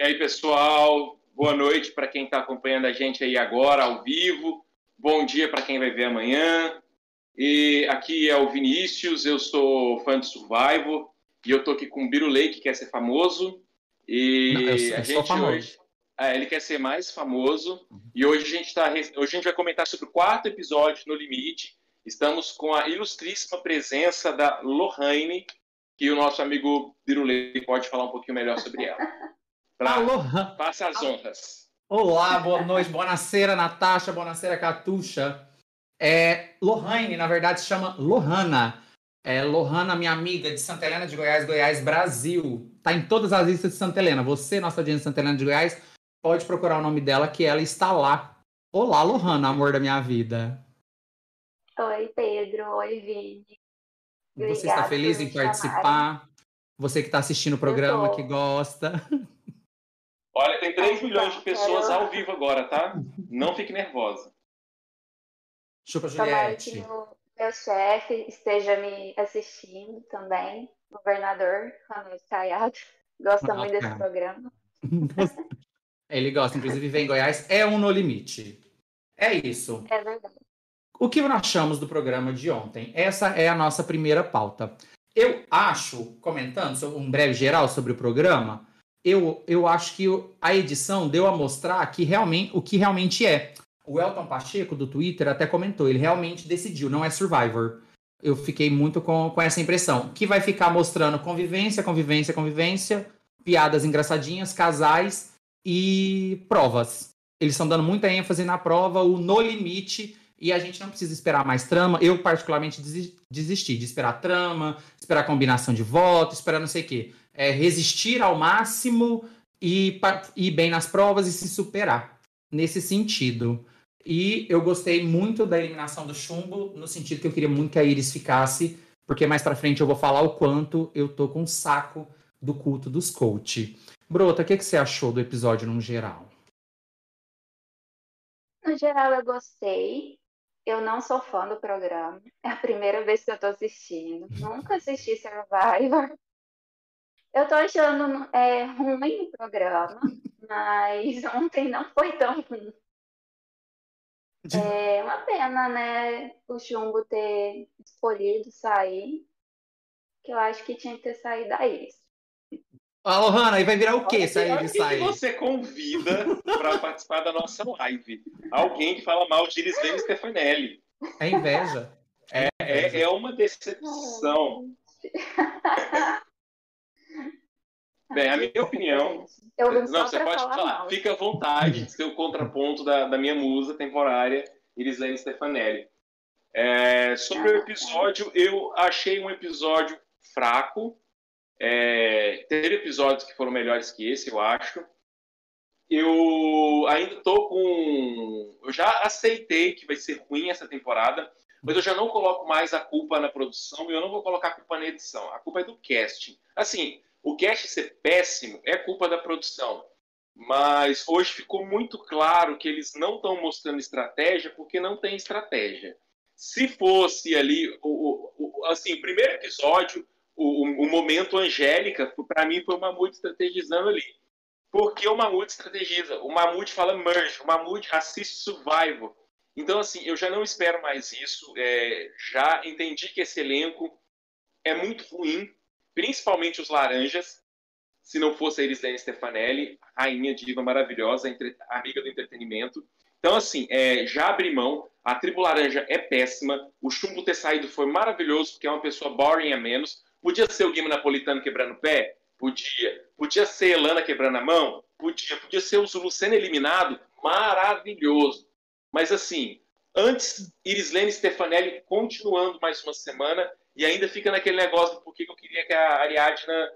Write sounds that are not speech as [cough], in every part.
E aí, pessoal, boa noite para quem está acompanhando a gente aí agora, ao vivo. Bom dia para quem vai ver amanhã. E aqui é o Vinícius, eu sou fã de Survivor e eu tô aqui com o Biro Lake, que quer ser famoso. E Não, eu a eu sou gente famoso. hoje. É, ele quer ser mais famoso. E hoje a gente tá, hoje a gente vai comentar sobre o quarto episódio no Limite. Estamos com a ilustríssima presença da Lohane, que o nosso amigo Biro Lake pode falar um pouquinho melhor sobre ela. [laughs] Pra, Aloha! Faça as honras. Olá, boa noite, boa-noite, Natasha, boa-noite, Catuxa. É, Lohane, na verdade, se chama Lohana. É, Lohana, minha amiga de Santa Helena de Goiás, Goiás, Brasil. Tá em todas as listas de Santa Helena. Você, nossa audiência de Santa Helena de Goiás, pode procurar o nome dela, que ela está lá. Olá, Lohana, amor da minha vida. Oi, Pedro. Oi, Vini. Você está Obrigada feliz em chamarem. participar? Você que está assistindo o programa, que gosta. [laughs] Olha, tem 3 Ah, milhões de tá. pessoas Quero- ao vivo agora, tá? Não fique nervosa. Chupa, Tomara que Juliette. o meu chefe esteja me assistindo também. Governador Ronaldo Caiado. Gosta Ah, muito desse tá. programa. [laughs] Ele gosta, inclusive, viver em Goiás é um no limite. É isso. É verdade. O que nós achamos do programa de ontem? Essa é a nossa primeira pauta. Eu acho, comentando um breve geral sobre o programa, eu, eu acho que a edição deu a mostrar que realmente, o que realmente é. O Elton Pacheco, do Twitter, até comentou, ele realmente decidiu, não é Survivor. Eu fiquei muito com, com essa impressão. Que vai ficar mostrando convivência, convivência, convivência, piadas engraçadinhas, casais e provas. Eles estão dando muita ênfase na prova, o no limite, e a gente não precisa esperar mais trama. Eu, particularmente, desi- desisti de esperar trama, esperar combinação de votos, esperar não sei o quê. É resistir ao máximo e ir bem nas provas e se superar. Nesse sentido. E eu gostei muito da eliminação do chumbo, no sentido que eu queria muito que a Iris ficasse, porque mais pra frente eu vou falar o quanto eu tô com um saco do culto dos coach. Brota, o que, que você achou do episódio no geral? No geral, eu gostei. Eu não sou fã do programa. É a primeira vez que eu tô assistindo. Nunca assisti Survivor. Eu tô achando é, ruim o programa, mas [laughs] ontem não foi tão ruim. É uma pena, né? O Chumbo ter escolhido sair. Que eu acho que tinha que ter saído a. Ah, Lohana, aí vai virar o quê quem que sair? você convida para participar da nossa live? Alguém que fala mal de Iris Lane Stefanelli. É inveja. É, inveja. É, é uma decepção. [laughs] Bem, a minha opinião. Eu Não, só você pode falar falar. Fica à vontade de ser o contraponto da, da minha musa temporária, Irislane Stefanelli. É, sobre o episódio, eu achei um episódio fraco. É, teve episódios que foram melhores que esse, eu acho. Eu ainda tô com. Eu já aceitei que vai ser ruim essa temporada, mas eu já não coloco mais a culpa na produção e eu não vou colocar a culpa na edição. A culpa é do casting. Assim, o cast ser péssimo é culpa da produção. Mas hoje ficou muito claro que eles não estão mostrando estratégia porque não tem estratégia. Se fosse ali, o, o, o- assim, primeiro episódio, o, o- o momento Angélica, para mim foi o Mamute estrategizando ali. Porque o Mamute estrategiza. O Mamute fala merge, o Mamute assiste Survival. Então, assim, eu já não espero mais isso. É, já entendi que esse elenco é muito ruim, principalmente os laranjas. Se não fosse a Irislene Stefanelli, rainha diva maravilhosa, entre- amiga do entretenimento. Então, assim, é, já abri mão. A tribo laranja é péssima. O chumbo ter saído foi maravilhoso, porque é uma pessoa boring a menos. Podia ser o Guima Napolitano quebrando o pé? Podia. Podia ser Elana quebrando a mão? Podia. Podia ser o Zulu sendo eliminado? Maravilhoso. Mas, assim, antes, Irislene Stefanelli continuando mais uma semana e ainda fica naquele negócio do porquê que eu queria que a Ariadna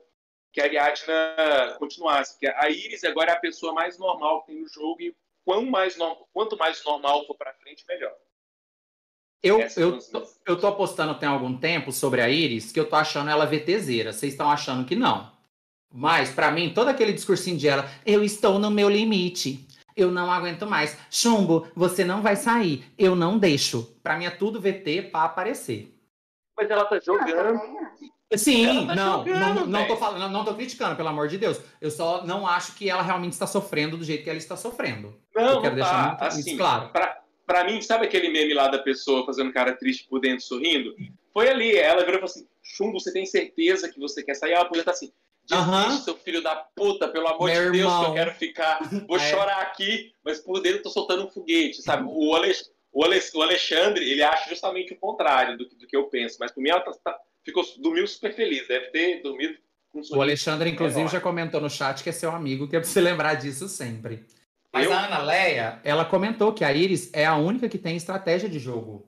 que a Ariadna continuasse. Porque a Iris agora é a pessoa mais normal que tem no jogo e quanto mais, no- quanto mais normal for pra frente, melhor. Eu, Essas eu, tô, eu tô apostando tem algum tempo sobre a Iris que eu tô achando ela VTZera. Vocês estão achando que não. Mas, pra mim, todo aquele discursinho de ela, eu estou no meu limite. Eu não aguento mais. Chumbo, você não vai sair. Eu não deixo. Pra mim é tudo VT pra aparecer. Mas ela tá Ah, jogando. Sim, tá não, jogando, não, não, tô falando, não tô criticando, pelo amor de Deus. Eu só não acho que ela realmente está sofrendo do jeito que ela está sofrendo. Não, Eu quero não deixar tá. muito Assim, claro. Pra, pra mim, sabe aquele meme lá da pessoa fazendo cara triste por dentro, sorrindo? Foi ali. Ela virou e falou assim: Chumbo, você tem certeza que você quer sair? Ela podia estar assim. Desiste, Aham. seu filho da puta, pelo amor Meu de Deus, que irmão. eu quero ficar. Vou É. chorar aqui, mas por dentro eu tô soltando um foguete, sabe? O, Alex, o, Alex, o Alexandre, ele acha justamente o contrário do, que- do que eu penso, mas por mim ela tá- tá- ficou, dormiu super feliz, deve ter dormido com um O. Alexandre, inclusive, enorme. já comentou no chat que é seu amigo, que é pra você lembrar disso sempre. Mas Eu? a Ana Leia, ela comentou que a Iris é a única que tem estratégia de jogo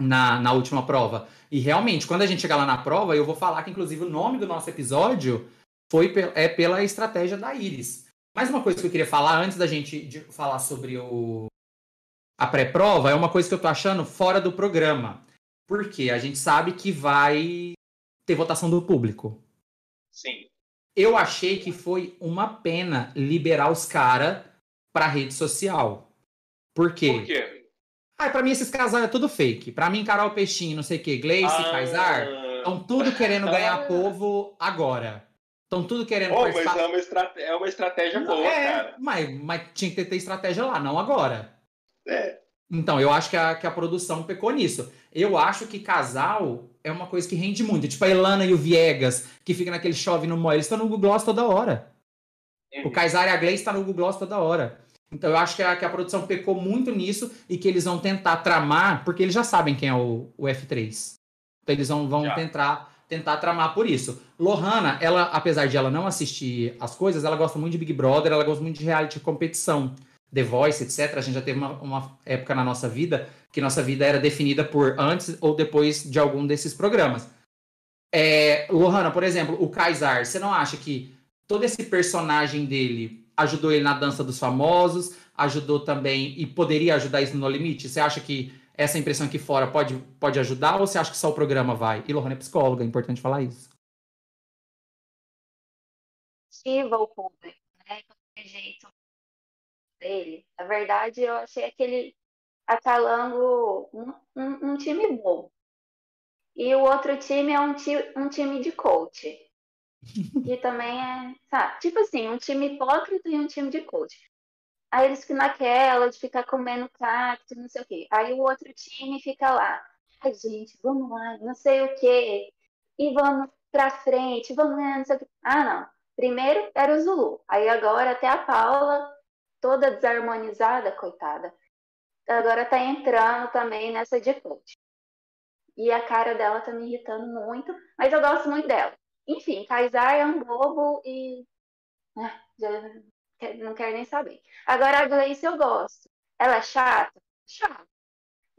na, na última prova. E realmente, quando a gente chegar lá na prova, eu vou falar que, inclusive, o nome do nosso episódio foi pe- é pela estratégia da Iris. Mais uma coisa que eu queria falar antes da gente de falar sobre o, a pré-prova é uma coisa que eu tô achando fora do programa. Porque a gente sabe que vai ter votação do público. Sim. Eu achei que foi uma pena liberar os caras pra rede social. Por quê? Por quê? Ah, pra mim esses casais é tudo fake. Pra mim, Carol Peixinho, não sei o quê, Gleice, Ah, Kaysar, estão tudo querendo ganhar [laughs] povo agora. Estão tudo querendo Oh, mas participar. é uma, estrate- é uma estratégia boa, é, cara. mas, mas tinha que ter estratégia lá, não agora. É. Então, eu acho que a, que a produção pecou nisso. Eu acho que casal é uma coisa que rende muito. Tipo a Elana e o Viegas, que fica naquele chove no mói, eles estão no Google Gloss toda hora. O Kaysar e a Gleice tá no Google Gloss toda hora. Então eu acho que a, que a produção pecou muito nisso e que eles vão tentar tramar, porque eles já sabem quem é o, o F3. Então eles vão, vão Já. tentar, tentar tramar por isso. Lohana, ela, apesar de ela não assistir as coisas, ela gosta muito de Big Brother, ela gosta muito de reality de competição. The Voice, etc. A gente já teve uma, uma época na nossa vida que nossa vida era definida por antes ou depois de algum desses programas. É, Lohana, por exemplo, o Kaysar, você não acha que todo esse personagem dele ajudou ele na dança dos famosos, ajudou também e poderia ajudar isso no limite? Você acha que essa impressão aqui fora pode, pode ajudar ou você acha que só o programa vai? E Lohana é psicóloga, é importante falar isso. ativa o público, né? Dele. Na verdade, eu achei aquele Acalango um, um, um time bom. E o outro time é um, ti, um time de coach. Que também é, sabe? Tipo assim, um time hipócrita e um time de coach. Aí eles ficam naquela de ficar comendo cacto, não sei o quê. Aí o outro time fica lá. Ai, gente, vamos lá, não sei o quê. E vamos pra frente, vamos lá, não sei o quê. Ah, não. Primeiro era o Zulu. Aí agora até a Paula, toda desarmonizada, coitada. Agora tá entrando também nessa de coach. E a cara dela tá me irritando muito, mas eu gosto muito dela. Enfim, Kaysar é um bobo e. Ah, já não quero nem saber. Agora a Gleice eu gosto. Ela é chata? Chata.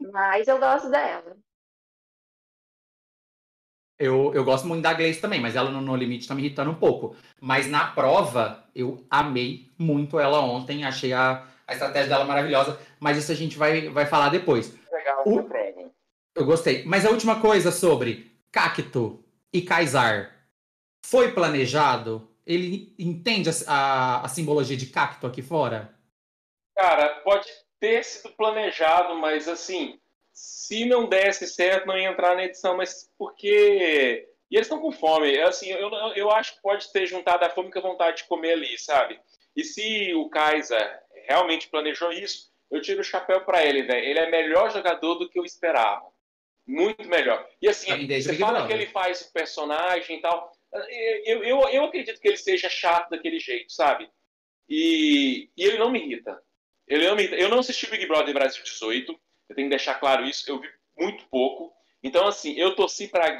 Mas eu gosto dela. Eu, eu gosto muito da Gleice também, mas ela no No Limite tá me irritando um pouco. Mas na prova, eu amei muito ela ontem, achei a, a estratégia dela maravilhosa, mas isso a gente vai, vai falar depois. Legal O-. Eu gostei. Mas a última coisa sobre Cacto e Kaysar foi planejado? Ele entende a, a, a simbologia de cacto aqui fora? Cara, pode ter sido planejado, mas assim, se não desse certo, não ia entrar na edição, mas porque. E eles estão com fome. Assim, eu, eu acho que pode ter juntado a fome com a vontade de comer ali, sabe? E se o Kaiser realmente planejou isso, eu tiro o chapéu para ele, velho. Ele é melhor jogador do que eu esperava. Muito melhor. E assim, você fala que ele faz o personagem e tal. Eu, eu, eu acredito que ele seja chato daquele jeito, sabe? E, e ele não me irrita. Ele não me irrita. Eu não assisti Big Brother Brasil 18. Eu tenho que deixar claro isso. Eu vi muito pouco. Então, assim, eu torci para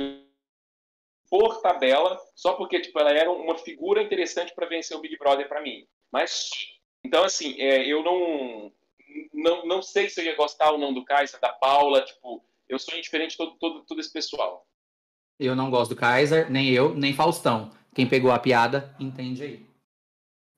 por tabela, só porque tipo, ela era uma figura interessante para vencer o Big Brother para mim. Mas, então, assim, é, eu não, não não sei se eu ia gostar ou não do Kaiser, da Paula. Tipo, eu sou indiferente de todo, todo, todo esse pessoal. Eu não gosto do Kaiser, nem eu, nem Faustão. Quem pegou a piada, entende aí.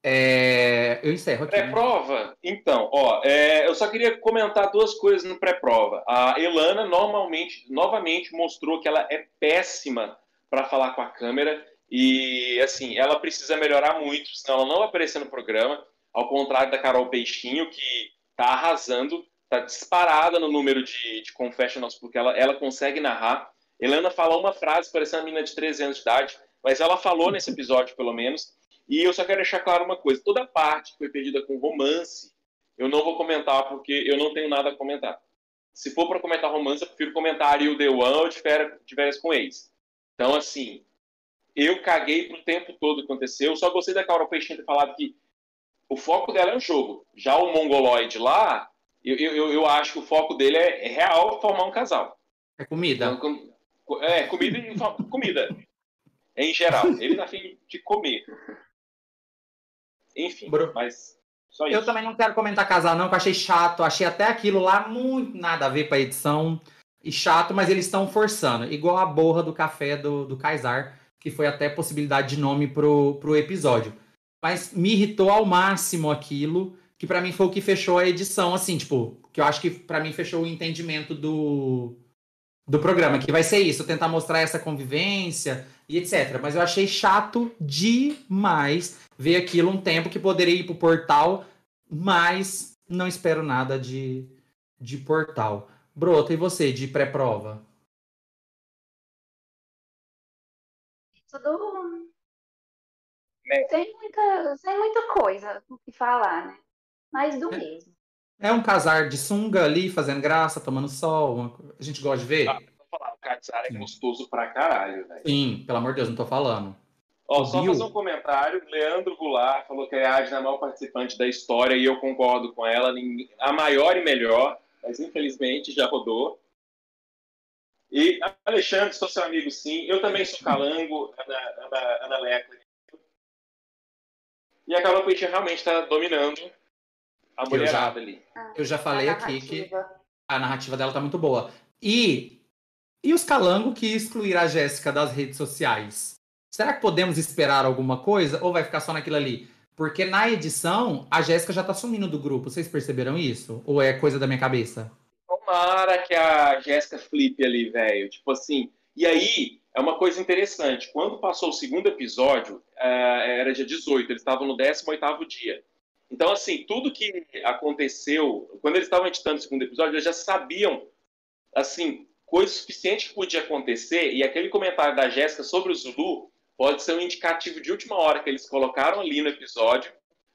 É, Eu encerro aqui. né? Pré-prova? Então, ó, é, eu só queria comentar duas coisas no pré-prova. A Elana normalmente, novamente mostrou que ela é péssima para falar com a câmera e, assim, ela precisa melhorar muito, senão ela não vai aparecer no programa. Ao contrário da Carol Peixinho, que tá arrasando, tá disparada no número de, de confessionals, porque ela, ela consegue narrar. Helena falou uma frase, parecendo uma menina de 13 anos de idade, mas ela falou nesse episódio, pelo menos. E eu só quero deixar claro uma coisa: toda parte que foi perdida com romance, eu não vou comentar porque eu não tenho nada a comentar. Se for para comentar romance, eu prefiro comentar Ariel The One ou de férias com ex. Então, assim, eu caguei pro tempo todo que aconteceu. Eu só gostei da Carol Peixinho ter falado que o foco dela é o jogo. Já o mongoloide lá, eu, eu, eu acho que o foco dele é, é real formar um casal. É comida. Então, é, comida e comida. Em geral. Ele tá afim de comer. Enfim, mas só isso. Eu também não quero comentar casal, não, que eu achei chato. Achei até aquilo lá muito nada a ver pra edição. E chato, mas eles estão forçando. Igual a borra do café do, do Kaysar, que foi até possibilidade de nome pro, pro episódio. Mas me irritou ao máximo aquilo, que para mim foi o que fechou a edição, assim, tipo, que eu acho que para mim fechou o entendimento do, do programa, que vai ser isso, tentar mostrar essa convivência e etc. Mas eu achei chato demais ver aquilo um tempo que poderia ir pro portal, mas não espero nada de, de portal. Brota, e você, de pré-prova? Tudo sem muita, sem muita coisa o que falar, né? Mas do é. mesmo. É um casar de sunga ali, fazendo graça, tomando sol. Uma... A gente gosta de ver. Ah, falar, o casar é gostoso pra caralho, velho. Sim, pelo amor de Deus, não tô falando. Ó, só fazer um comentário. Leandro Goulart falou que a Adna é a maior participante da história e eu concordo com ela. A maior e melhor, mas infelizmente já rodou. E Alexandre, sou seu amigo sim. Eu também sou calango, Ana, Ana, Ana. E a Carol realmente está dominando a mulherada eu já, ali. Eu já falei aqui que a narrativa dela tá muito boa. E, e os calangos que excluíram a Jéssica das redes sociais? Será que podemos esperar alguma coisa ou vai ficar só naquilo ali? Porque na edição, a Jéssica já tá sumindo do grupo. Vocês perceberam isso? Ou é coisa da minha cabeça? Tomara que a Jéssica flipe ali, velho. Tipo assim. E aí, é uma coisa interessante. Quando passou o segundo episódio, uh, era dia 18, eles estavam no 18 dia. Então, assim, tudo que aconteceu, quando eles estavam editando o segundo episódio, eles já sabiam, assim, coisa suficiente que podia acontecer, e aquele comentário da Jéssica sobre o Zulu pode ser um indicativo de última hora que eles colocaram ali no episódio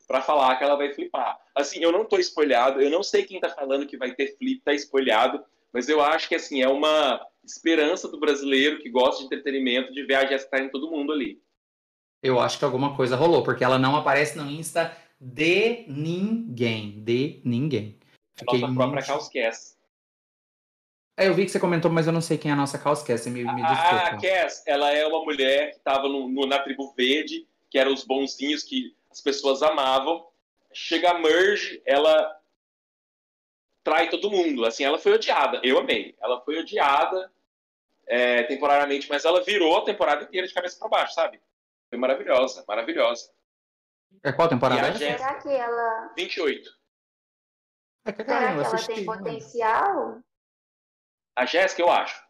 para falar que ela vai flipar. Assim, eu não estou spoilhado, eu não sei quem está falando que vai ter flip, tá spoilhado, mas eu acho que, assim, é uma esperança do brasileiro que gosta de entretenimento de ver a Jéssica em todo mundo ali. Eu acho que alguma coisa rolou, porque ela não aparece no Insta de ninguém. De ninguém. Fiquei nossa própria muito... Causcast. É, eu vi que você comentou, mas eu não sei quem é a nossa Causcast. Me, me desculpa. A Cass, ela é uma mulher que estava na tribo verde, que eram os bonzinhos que as pessoas amavam. Chega a Merge, ela trai todo mundo. Assim, ela foi odiada. Eu amei. Ela foi odiada é, temporariamente, mas ela virou a temporada inteira de cabeça para baixo, sabe? Foi maravilhosa, maravilhosa. É qual temporada? Será que ela. 28. É que, Será que ela tem potencial? A Jéssica, eu acho.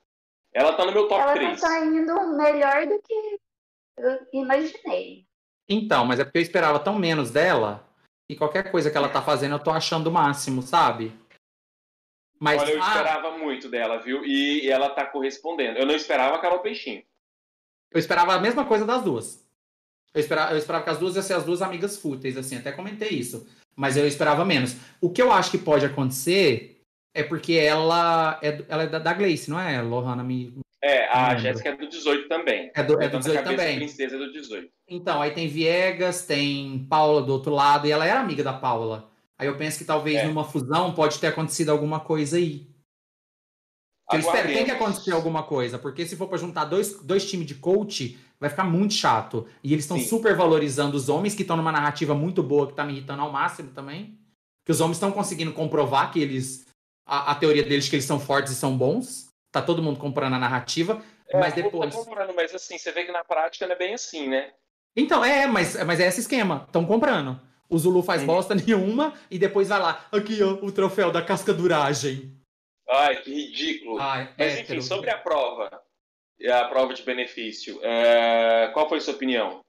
Ela tá no meu top ela 3. Ela tá saindo melhor do que eu imaginei. Então, mas é porque eu esperava tão menos dela e qualquer coisa que ela tá fazendo eu tô achando o máximo, sabe? Mas, Olha, eu ah, esperava muito dela, viu? E, e, ela tá correspondendo. Eu não esperava a Carol Peixinho. Eu esperava a mesma coisa das duas. Eu esperava, eu esperava que as duas iam ser as duas amigas fúteis, assim, até comentei isso. Mas eu esperava menos. O que eu acho que pode acontecer é porque ela é, ela é da, da Gleice, não é? Lohana me. É, a Jéssica é do 18 também. É do, é do 18 também. princesa é do 18. Então, aí tem Viegas, tem Paula do outro lado, e ela era amiga da Paula. Aí eu penso que talvez é. numa fusão pode ter acontecido alguma coisa aí. Eu espero, tem que acontecer alguma coisa, porque se for para juntar dois, dois times de coach, vai ficar muito chato. E eles estão super valorizando os homens que estão numa narrativa muito boa, que tá me irritando ao máximo também. Que os homens estão conseguindo comprovar que eles. A, a, teoria deles que eles são fortes e são bons. Tá todo mundo comprando a narrativa. É, mas depois. Tá comprando, mas assim, você vê que na prática não é bem assim, né? Então, é, mas, mas é esse esquema. Estão comprando. O Zulu faz Sim. bosta [laughs] nenhuma e depois vai lá. Aqui, ó, o troféu da casca duragem. Ai, que ridículo. Ai, Mas hétero. enfim, sobre a prova, a prova de benefício, é... qual foi a sua opinião?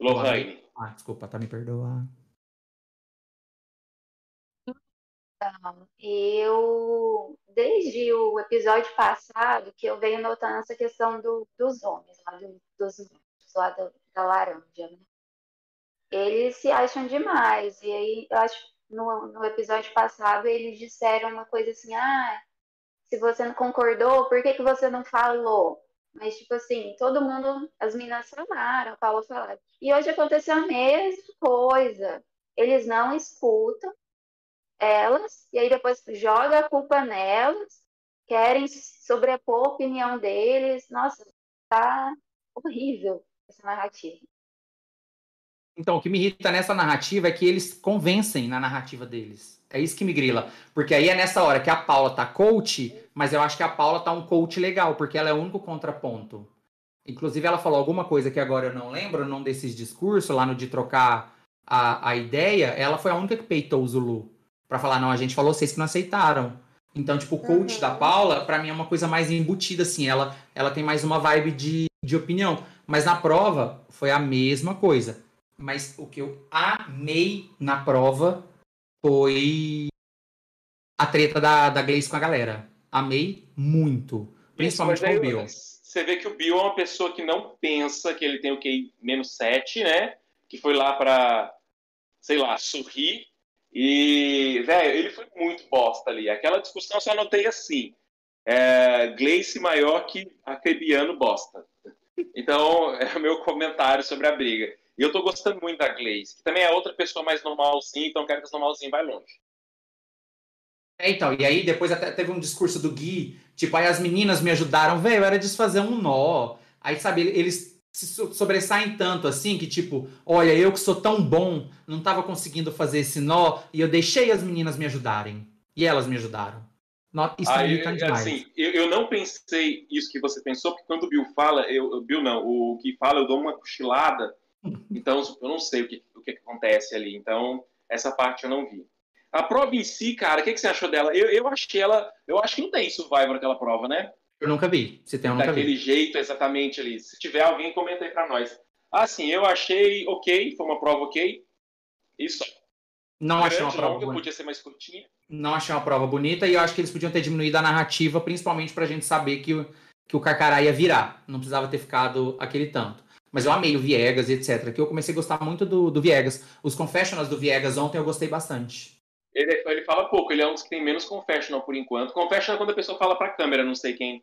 Lohane. Ah, desculpa, tá me perdoando. Então, eu, desde o episódio passado, que eu venho notando essa questão do, dos homens, lá do, dos lá da, da laranja, né? Eles se acham demais. E aí, eu acho no, no episódio passado, eles disseram uma coisa assim, ah, se você não concordou, por que, que você não falou? Mas, tipo assim, todo mundo, as meninas falaram, a Paula falaram. E hoje aconteceu a mesma coisa. Eles não escutam elas, e aí depois joga a culpa nelas, querem sobrepor a opinião deles. Nossa, tá horrível essa narrativa. Então, o que me irrita nessa narrativa é que eles convencem na narrativa deles. É isso que me grila. Porque aí é nessa hora que a Paula tá coach, mas eu acho que a Paula tá um coach legal, porque ela é o único contraponto. Inclusive, ela falou alguma coisa que agora eu não lembro, num desses discursos, lá no de trocar a, a ideia, ela foi a única que peitou o Zulu. Pra falar, não, a gente falou, vocês que não aceitaram. Então, tipo, o coach uhum. da Paula, para mim, é uma coisa mais embutida, assim. Ela, ela tem mais uma vibe de, de opinião. Mas na prova, foi a mesma coisa. Mas o que eu amei na prova foi a treta da, da Gleice com a galera. Amei muito. Principalmente Isso, com o Bill. Você vê que o Bill é uma pessoa que não pensa que ele tem o QI menos 7, né? Que foi lá pra, sei lá, sorrir. E, velho, ele foi muito bosta ali. Aquela discussão eu só anotei assim. É, Gleice maior que Acrebiano bosta. Então, [laughs] é o meu comentário sobre a briga. E eu tô gostando muito da Glaze, que também é outra pessoa mais normalzinha, então quero que esse normalzinho vai longe. É, então, e aí depois até teve um discurso do Gui, tipo, aí as meninas me ajudaram, velho, era desfazer um nó. Aí, sabe, eles se sobressaem tanto assim que, tipo, olha, eu que sou tão bom, não tava conseguindo fazer esse nó, e eu deixei as meninas me ajudarem. E elas me ajudaram. Isso tá Aí, assim, eu, eu, não pensei isso que você pensou, porque quando o Bill fala, eu, o Bill não, o que fala, eu dou uma cochilada, então eu não sei o que, o que acontece ali. Então, essa parte eu não vi. A prova em si, cara, o que, que você achou dela? Eu, eu achei ela. Eu acho que não tem Survivor aquela prova, né? Eu nunca vi. Se tem, eu nunca Daquele vi. jeito, exatamente ali. Se tiver alguém, comenta aí pra nós. Ah, sim, eu achei ok, foi uma prova ok. Isso. Não Grande, achei uma prova. Longa, podia ser mais curtinha não achei uma prova bonita e eu acho que eles podiam ter diminuído a narrativa, principalmente pra gente saber que, o, que o Carcará ia virar. Não precisava ter ficado aquele tanto. Mas eu amei o Viegas, etc. Que eu comecei a gostar muito do, do Viegas. Os confessionals do Viegas ontem eu gostei bastante. Ele, ele fala pouco, ele é um dos que tem menos confessional por enquanto. Confessional é quando a pessoa fala pra câmera, não sei quem,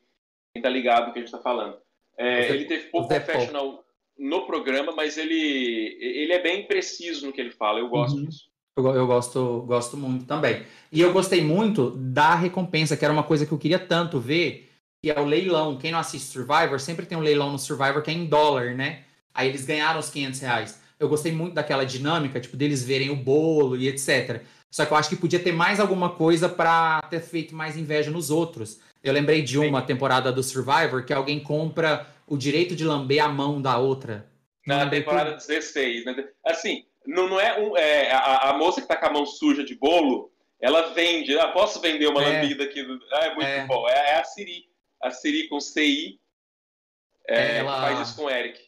quem tá ligado no que a gente tá falando. É, ele teve pouco confessional no programa, mas ele, ele é bem preciso no que ele fala. Eu gosto uhum. disso. Eu, eu, gosto, gosto muito também. E eu gostei muito da recompensa, que era uma coisa que eu queria tanto ver, que é o leilão. Quem não assiste Survivor, sempre tem um leilão no Survivor que é em dólar, né? Aí eles ganharam os 500 reais. Eu gostei muito daquela dinâmica, tipo, deles verem o bolo e etc. Só que eu acho que podia ter mais alguma coisa para ter feito mais inveja nos outros. Eu lembrei de uma temporada do Survivor que alguém compra o direito de lamber a mão da outra. Na temporada 16, né? Assim, não, não é, um, é a, a, moça que tá com a mão suja de bolo, ela vende. Ah, posso vender uma é. lambida aqui? Ah, é muito é. bom. É, é, a Siri. A Siri com CI é, ela... faz isso com o Eric.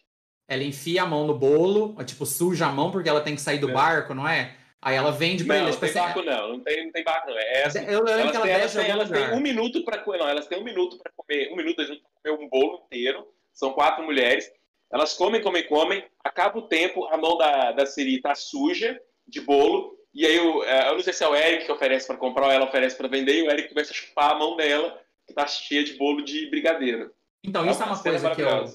Ela enfia a mão no bolo, tipo, suja a mão porque ela tem que sair do é. barco, não é? Aí ela vende pra não, ele. Não, tem assim, barco não, não tem, não tem barco não. É assim, eu, eu elas, têm, elas, têm, elas têm um minuto para comer, não, elas têm um minuto para comer, um minuto a gente comer um bolo inteiro. São quatro mulheres. Elas comem, comem, comem, acaba o tempo, a mão da, da Siri tá suja de bolo, e aí eu, é, eu não sei se é o Eric que oferece para comprar ou ela oferece para vender, e o Eric começa a chupar a mão dela, que tá cheia de bolo de brigadeiro. Então, isso é uma, coisa que eu,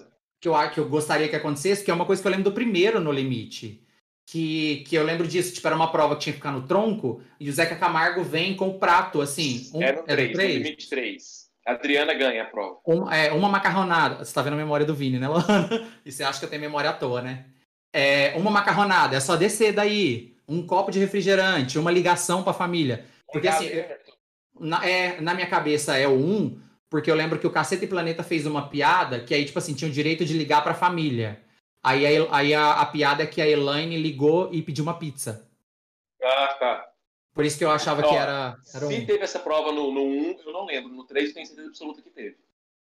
que, eu, que eu gostaria que acontecesse, que é uma coisa que eu lembro do primeiro No Limite. Que, que eu lembro disso, tipo, era uma prova que tinha que ficar no tronco, e o Zeca Camargo vem com o prato, assim. Um, é no 3, no limite 3. A Adriana ganha a prova. Um, é, uma macarronada. Você está vendo a memória do Vini, né, Luana? [laughs] E você acha que eu tenho memória à toa, né? É, uma macarronada, é só descer daí. Um copo de refrigerante, uma ligação para a família. Porque assim, na, é, na minha cabeça é o um, porque eu lembro que o Caceta e Planeta fez uma piada que aí, tipo assim, tinha o direito de ligar para a família. Aí, aí a, a, piada é que a Elaine ligou e pediu uma pizza. Ah, tá. Por isso que eu achava Ó, que era, era. Se um. teve essa prova no, no 1, eu não lembro. No 3 eu tenho certeza absoluta que teve.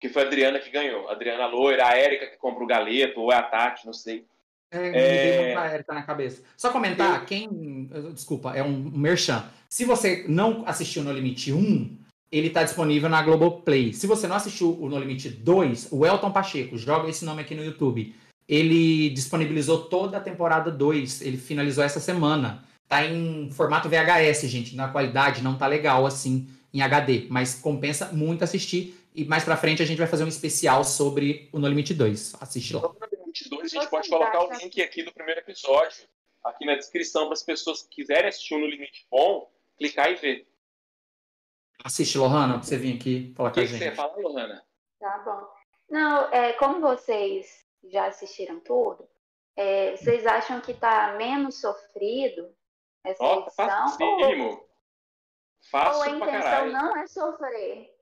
Que foi a Adriana que ganhou. A Adriana loira, a Érica que compra o galeto, ou é a Tati, não sei. É, a Erika na cabeça. Só comentar, quem. Desculpa, é um merchan. Se você não assistiu No Limite 1, ele está disponível na Globoplay. Se você não assistiu o No Limite 2, o Elton Pacheco, joga esse nome aqui no YouTube. Ele disponibilizou toda a temporada 2. Ele finalizou essa semana. Tá em formato VHS, gente. Na qualidade não tá legal assim em HD, mas compensa muito assistir. E mais pra frente a gente vai fazer um especial sobre o No Limite 2. Assiste lá. No Limite 2 a gente pode colocar o link aqui do primeiro episódio, aqui na descrição, para as pessoas que quiserem assistir o No Limite bom, clicar e ver. Assiste, Lohana, pra você vir aqui falar com a gente. O que você fala, Lohana? Tá bom. Não, é, como vocês já assistiram tudo, é, vocês acham que tá menos sofrido essa oh, edição? Facílimo. Ou, Fácil ou a intenção não é sofrer?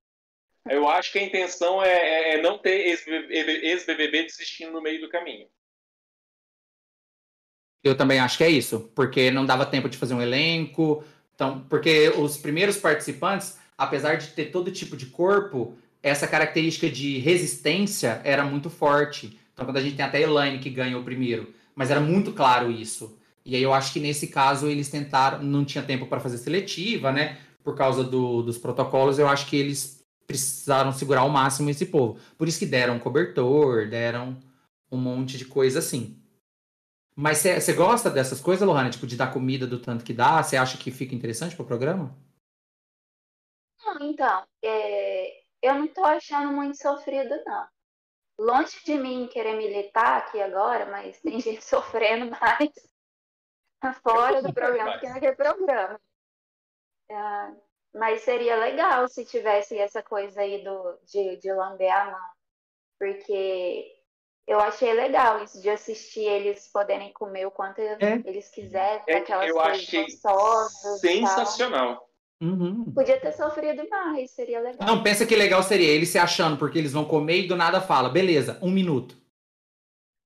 Eu acho que a intenção é, é, é não ter ex-BBB desistindo no meio do caminho. Eu também acho que é isso, porque não dava tempo de fazer um elenco. Então, porque os primeiros participantes apesar de ter todo tipo de corpo, essa característica de resistência era muito forte. Então, quando a gente tem até a Elaine que ganha o primeiro, mas era muito claro isso. E aí eu acho que nesse caso eles tentaram, não tinha tempo para fazer seletiva, né? Por causa do, dos protocolos, eu acho que eles precisaram segurar ao máximo esse povo. Por isso que deram cobertor, deram um monte de coisa assim. Mas você gosta dessas coisas, Lohane? Tipo, de dar comida do tanto que dá? Você acha que fica interessante pro programa? Não, então, é, eu não estou achando muito sofrido, não. Longe de mim querer militar aqui agora, mas tem [laughs] gente sofrendo mais [laughs] fora do programa que naquele programa. É, mas seria legal se tivesse essa coisa aí do, de, de lamber a mão. Porque eu achei legal isso de assistir eles poderem comer o quanto é. eles quiserem, é, aquelas eu coisas achei gostosas. Sensacional. Uhum. Podia ter sofrido mais, seria legal. Não, pensa que legal seria eles se achando, porque eles vão comer e do nada fala, beleza, um minuto.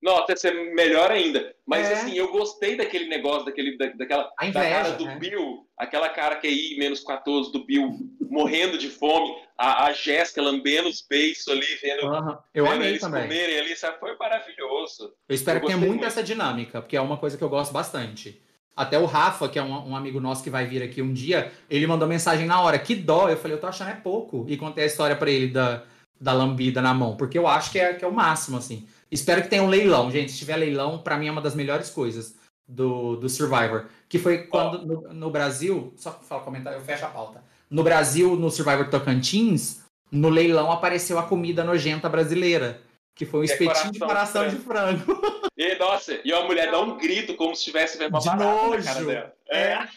Nossa, ia ser melhor ainda. Mas é. assim, eu gostei daquele negócio, daquele, da, daquela A inveja, da cara do né? Bill, aquela cara que é I menos 14 do Bill, morrendo de fome, a, a Jéssica lambendo os beiços ali, vendo, uhum. eu vendo amei eles também. comerem ali, sabe? Foi maravilhoso. Eu espero Eu que tenha muito muito. essa dinâmica, porque é uma coisa que eu gosto bastante. Até o Rafa, que é um, um amigo nosso que vai vir aqui um dia, ele mandou mensagem na hora, que dó. Eu falei, eu tô achando é pouco. E contei a história pra ele da, da lambida na mão, porque eu acho que é, que é o máximo, assim. Espero que tenha um leilão, gente. Se tiver leilão, pra mim é uma das melhores coisas do, do Survivor. Que foi quando no, no Brasil. Só fala comentário, eu fecho a pauta. No Brasil, no Survivor Tocantins, no leilão apareceu a comida nojenta brasileira. Que foi um é espetinho de coração de frango. [laughs] E, nossa, e a mulher dá um grito como se estivesse vendo uma De barata na nojo. cara dela. É.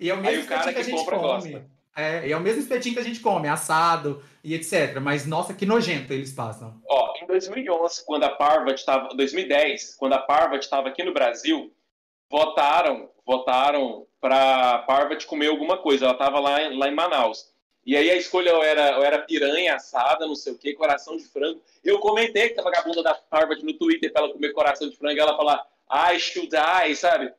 E é o Aí mesmo o cara que que compra come. gosta. É, é o mesmo espetinho que a gente come, assado e etc. Mas, nossa, que nojento eles passam. Ó, em 2011, quando a Parvat estava, 2010, quando a Parvat estava aqui no Brasil, votaram, votaram para Parvat comer alguma coisa. Ela estava lá, em- lá em Manaus. E aí a escolha era, era piranha assada, não sei o que, coração de frango. Eu comentei com a vagabunda da Parvat no Twitter para ela comer coração de frango, e ela falar, I should die, sabe?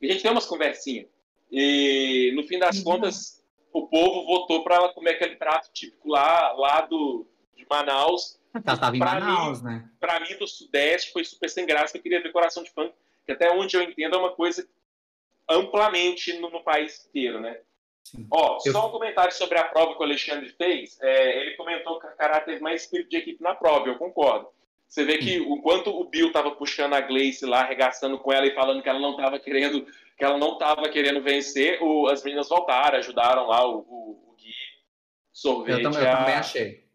E a gente tem umas conversinhas. E no fim das Uhum. contas, o povo votou para ela comer aquele prato típico lá, lá do, de Manaus, Ela estava em Pra Manaus, né? para mim, do Sudeste, foi super sem graça, eu queria ver Coração de Frango, que até onde eu entendo é uma coisa amplamente no, no país inteiro, né? Sim. Ó, Eu- só um comentário sobre a prova que o Alexandre fez. É, ele comentou que a Cará teve mais espírito de equipe na prova, eu concordo. Você vê que o quanto o Bill tava puxando a Gleice lá, arregaçando com ela e falando que ela não tava querendo, que ela não tava querendo vencer, o- as meninas voltaram, ajudaram lá o, o, o Gui, sorvete. Eu, tam- eu a- também achei.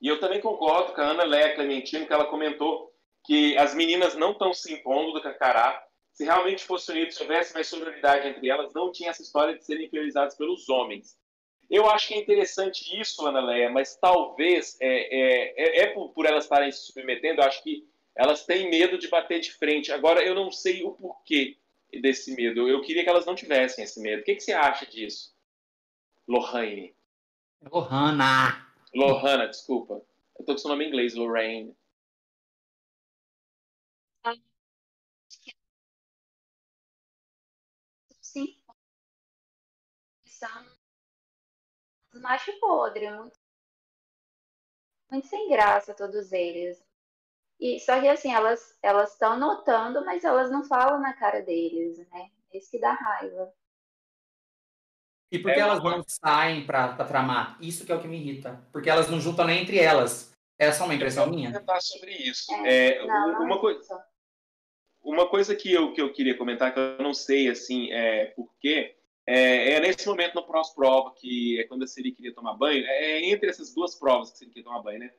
e eu também concordo com a Ana Léa Clementino, que ela comentou que as meninas não estão se impondo do Cacará. Se realmente fosse unido, se houvesse mais sororidade entre elas, não tinha essa história de serem inferiorizadas pelos homens. Eu acho que é interessante isso, Ana Léa, mas talvez é, é, é, é por, por elas estarem se submetendo, eu acho que elas têm medo de bater de frente. Agora, eu não sei o porquê desse medo. Eu queria que elas não tivessem esse medo. O que, que você acha disso, Lohane? Lohana! Lohana, desculpa. Eu tô com seu nome em inglês, Lorraine. Sim. São macho podre, muito, muito sem graça todos eles. E, só que assim, elas elas estão notando, mas elas não falam na cara deles, né? É isso que dá raiva. E por que É, elas não saem pra, pra tramar? Isso que é o que me irrita. Porque elas não juntam nem entre elas. É só uma impressão Eu minha? comentar sobre isso. É, É, Não, não uma, é coisa, uma coisa que eu, que eu queria comentar, que eu não sei assim, é porque é, é nesse momento no pós-prova, que é quando a Siri queria tomar banho, é entre essas duas provas que a Siri queria tomar banho, né?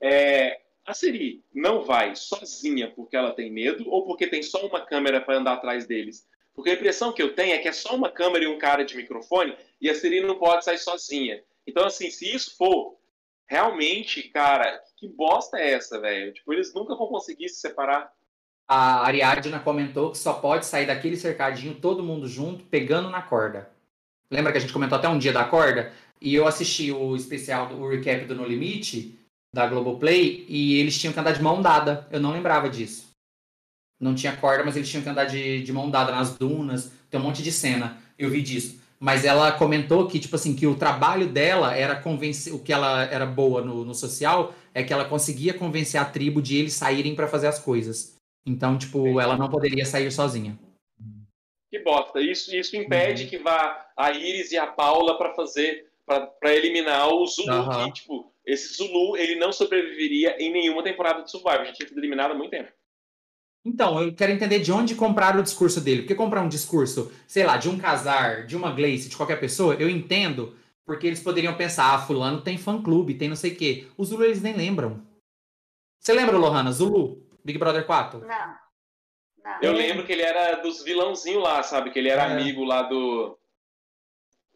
É, a Siri não vai sozinha porque ela tem medo ou porque tem só uma câmera para andar atrás deles? Porque a impressão que eu tenho é que é só uma câmera e um cara de microfone e a Siri não pode sair sozinha. Então, assim, se isso for realmente, cara, que bosta é essa, velho? Tipo, eles nunca vão conseguir se separar. A Ariadna comentou que só pode sair daquele cercadinho todo mundo junto, pegando na corda. Lembra que a gente comentou até um dia da corda? E eu assisti o especial, o recap do No Limite, da Globoplay, e eles tinham que andar de mão dada. Eu não lembrava disso. Não tinha corda, mas eles tinham que andar de, de mão dada nas dunas. Tem um monte de cena. Eu vi disso. Mas ela comentou que, tipo assim, que o trabalho dela era convencer. O que ela era boa no, no social é que ela conseguia convencer a tribo de eles saírem pra fazer as coisas. Então, tipo, ela não poderia sair sozinha. Que bosta. Isso, isso impede que vá a Iris e a Paula para fazer, para eliminar o Zulu. Aham. Que, tipo, esse Zulu, ele não sobreviveria em nenhuma temporada de Survivor. Já tinha sido eliminado há muito tempo. Então, eu quero entender de onde comprar o discurso dele. Porque comprar um discurso, sei lá, de um casar, de uma Gleice, de qualquer pessoa, eu entendo, porque eles poderiam pensar, ah, fulano tem fã-clube, tem não sei o quê. O Zulu eles nem lembram. Você lembra, Lohana? Zulu? Big Brother 4? Não. Não. Eu lembro que ele era dos vilãozinhos lá, sabe? Que ele era É. amigo lá do.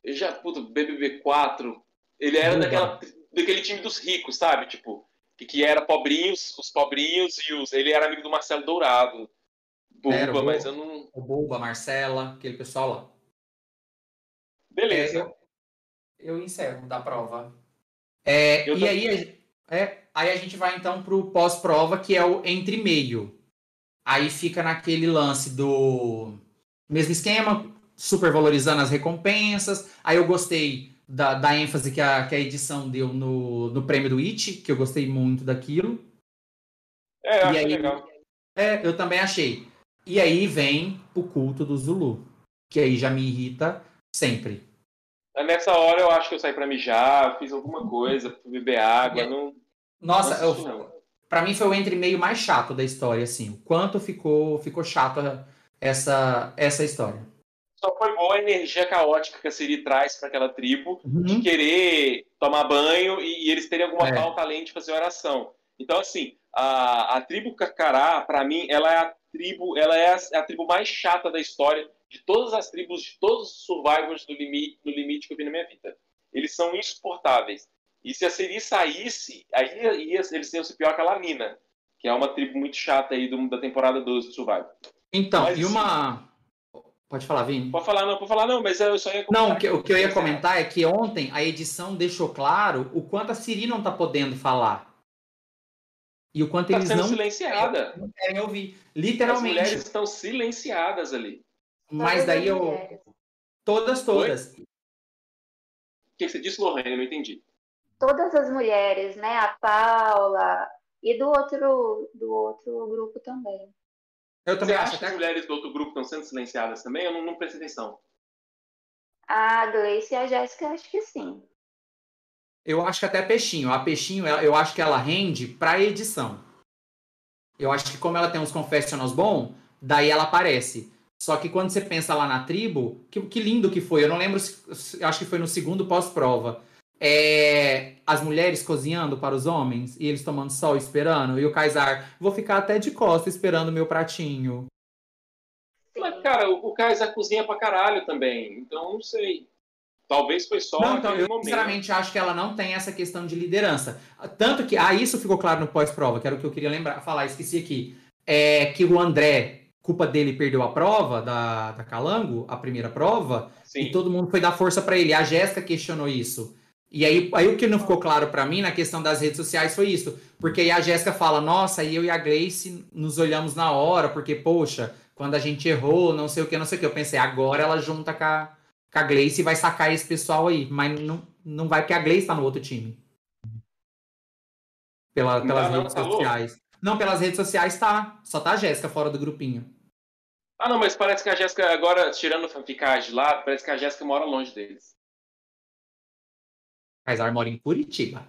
Eu já, puto, BBB 4. Ele era daquela, daquele time dos ricos, sabe? Tipo, que, que era pobrinhos, os pobrinhos e os. Ele era amigo do Marcelo Dourado. Era, Buba, o mas eu não. O Marcela, aquele pessoal lá. Beleza. É, eu, eu encerro da prova. É, Eu e aí, é, aí a gente vai então pro pós-prova, que é o entre meio. Aí fica naquele lance do mesmo esquema, super valorizando as recompensas. Aí eu gostei da, da ênfase que a, que a edição deu no, no prêmio do It, que eu gostei muito daquilo. É, eu E aí- legal. É, eu também achei. E aí vem o culto do Zulu, que aí já me irrita sempre. Nessa hora eu acho que eu saí pra mijar, fiz alguma coisa, fui beber água. É. Não, Nossa, não eu, assisti, não. Pra mim foi o entre meio mais chato da história, assim. O quanto ficou, ficou chato essa, essa história. Só foi boa a energia caótica que a Siri traz pra aquela tribo. de Uhum. querer tomar banho e, e eles terem alguma É. pauta além de fazer oração. Então, assim, a, a tribo Cacará, para mim, ela é a tribo, ela é a, a tribo mais chata da história de todas as tribos, de todos os survivors do limite, do limite que eu vi na minha vida. Eles são insuportáveis. E se a Siri saísse, aí ia, ia- eles iam ser pior que a Lamina, que é uma tribo muito chata aí do- da temporada 12 do Survivor. Então, Mas, e uma. Pode falar, Vini? Pode falar não, pode falar não, mas eu só ia Não, comentar o que, o que eu ia comentar é que ontem a edição deixou claro o quanto a Siri não tá podendo falar. E o quanto Tá eles sendo não, silenciada. não querem ouvir. As Literalmente. mulheres estão silenciadas ali. Mas daí as eu. Todas, todas. O que você disse, Lorraine? Eu não entendi. Todas as mulheres, né? A Paula e do outro, do outro grupo também. Eu Você também acha acho que as mulheres do outro grupo estão sendo silenciadas também? Eu não, não prestei atenção. A Gleice e a Jéssica, acho que sim. Eu acho que até Peixinho. A Peixinho, eu acho que ela rende pra edição. Eu acho que como ela tem uns confessionals bons, daí ela aparece. Só que quando você pensa lá na tribo, que, que lindo que foi. Eu não lembro, se, se- acho que foi no segundo pós-prova. É, as mulheres cozinhando para os homens e eles tomando sol esperando. E o Kaysar, vou ficar até de costa esperando o meu pratinho. Sim. Mas, cara, o, o Kaiser cozinha pra caralho também. Então, não sei. Talvez foi só Não, então, eu momento. sinceramente acho que ela não tem essa questão de liderança. Tanto que, ah, isso ficou claro no pós-prova, que era o que eu queria lembrar, falar, esqueci aqui. É que o André, culpa dele, perdeu a prova da, da Calango, a primeira prova, Sim. e todo mundo foi dar força pra ele. A Jéssica questionou isso. E aí, aí o que não ficou claro pra mim na questão das redes sociais foi isso. Porque aí a Jéssica fala, nossa, e eu e a Gleice nos olhamos na hora, porque, poxa, quando a gente errou, não sei o que, não sei o que. Eu pensei, agora ela junta com a, com a Gleice e vai sacar esse pessoal aí. Mas não, não vai, porque a Gleice tá no outro time. Pela, Não pelas tá não, redes tá louco? sociais. Não, pelas redes sociais tá. Só tá a Jéssica fora do grupinho. Ah, não, mas parece que a Jéssica, agora, tirando fanficagem lá, parece que a Jéssica mora longe deles. Kaysar mora em Curitiba.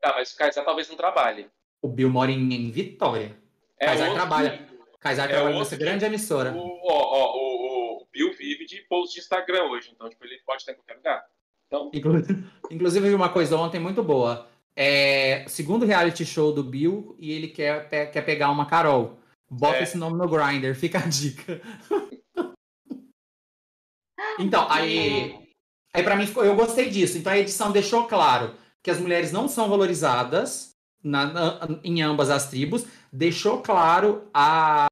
Tá, mas o Kaysar talvez não trabalhe. O Bill mora em, em Vitória. É Kaysar outro trabalha. Kaysar É trabalha outro nessa grande emissora. O, ó, ó, o, o Bill vive de post de Instagram hoje, então tipo, ele pode estar em qualquer lugar. Então, Inclu- Inclusive, eu vi uma coisa ontem muito boa. É, segundo reality show do Bill, e ele quer, pe- quer pegar uma Carol. Bota É. esse nome no Grindr, fica a dica. [laughs] então, aí, aí para mim ficou, eu gostei disso. Então a edição deixou claro que as mulheres não são valorizadas na- na- em ambas as tribos, deixou claro a,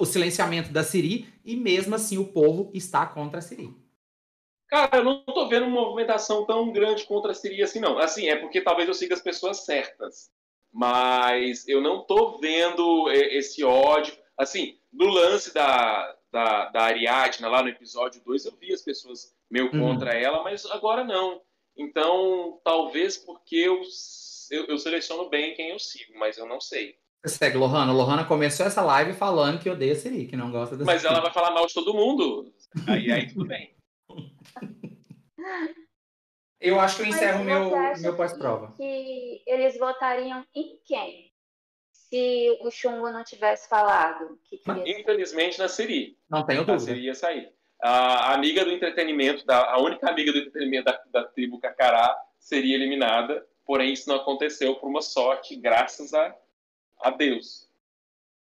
o silenciamento da Siri, e mesmo assim o povo está contra a Siri. cara, eu não tô vendo uma movimentação tão grande contra a Siri assim, não. Assim, é porque talvez eu siga as pessoas certas. Mas eu não tô vendo é, esse ódio. Assim, no lance da, da, da Ariadna, lá no episódio 2, eu vi as pessoas meio Uhum. contra ela, mas agora não. Então, talvez porque eu, eu, eu seleciono bem quem eu sigo, mas eu não sei. Você segue Lohana? Lohana começou essa live falando que odeia a Siri, que não gosta da Mas Siri. ela vai falar mal de todo mundo. Aí, aí tudo bem. Eu acho que eu encerro meu, meu pós-prova. Que eles votariam em quem? Se o Chumbo não tivesse falado que queria. Infelizmente, na Siri. Não tenho A dúvida. Siri ia sair. A amiga do entretenimento, da, a única amiga do entretenimento da, da tribo Cacará seria eliminada, porém isso não aconteceu por uma sorte, graças a, a Deus.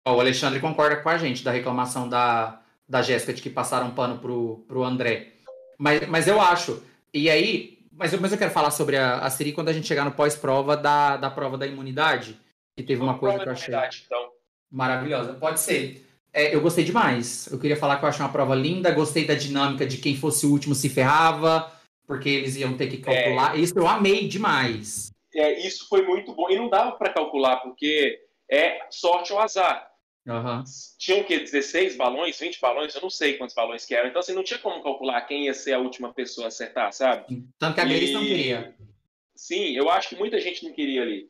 Ó, O Alexandre concorda com a gente da reclamação da, da Jéssica de que passaram pano pro, pro André. Mas, mas eu acho. E aí, mas eu, mas eu quero falar sobre a, a Siri quando a gente chegar no pós-prova da, da prova da imunidade. Que teve uma coisa que eu achei. Então, Maravilhosa. Pode ser. É, eu gostei demais. Eu queria falar que eu achei uma prova linda. Gostei da dinâmica de quem fosse o último se ferrava, porque eles iam ter que calcular. Isso eu amei demais. é, isso foi muito bom. E não dava para calcular, porque é sorte ou azar. Aham. Tinham o quê? 16 balões, 20 balões? Eu não sei quantos balões que eram. Então, assim, não tinha como calcular quem ia ser a última pessoa a acertar, sabe? Tanto que a Grace não E- queria. Sim, eu acho que muita gente não queria ali.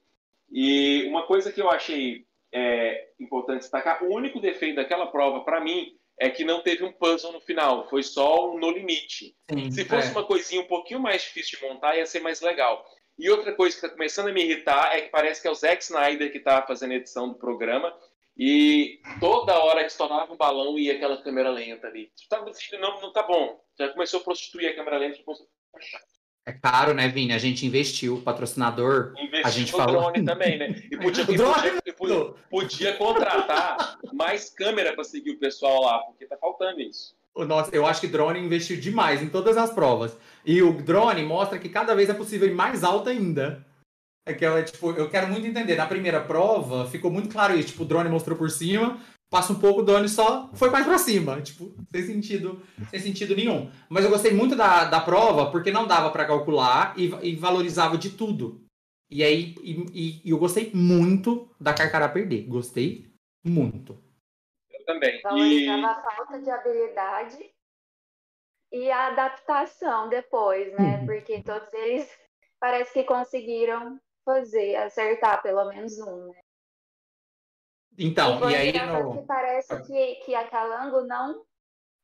E uma coisa que eu achei é, importante destacar, o único defeito daquela prova, para mim, é que não teve um puzzle no final, foi só um no limite. Sim, Se fosse é. uma coisinha um pouquinho mais difícil de montar, ia ser mais legal. E outra coisa que está começando a me irritar é que parece que é o Zack Snyder que está fazendo a edição do programa e toda hora que estourava um balão ia aquela câmera lenta ali. Tá, não, não tá bom. Já começou a prostituir a câmera lenta. já começou a ficar chato. É caro, né, Vini? A gente investiu, o patrocinador. Investir A gente falou- drone também, né? E podia, [laughs] e podia- podia- contratar mais câmera para seguir o pessoal lá, porque tá faltando isso. O nosso, eu acho que drone investiu demais em todas as provas. E o drone mostra que cada vez é possível ir mais alto ainda. É que é, tipo, eu quero muito entender. Na primeira prova, ficou muito claro isso. Tipo, o drone mostrou por cima, passa um pouco, o drone só foi mais pra cima. Tipo, sem sentido, sem sentido nenhum. Mas eu gostei muito da, da prova, porque não dava pra calcular e, e valorizava de tudo. E aí, e, e- e eu gostei muito da Carcará perder. Gostei muito. Eu também. Valorizava E a falta de habilidade e a adaptação depois, né? Uhum. Porque todos eles parece que conseguiram fazer, acertar pelo menos um, né? Então, foi e aí no. que parece que, que a Calango não,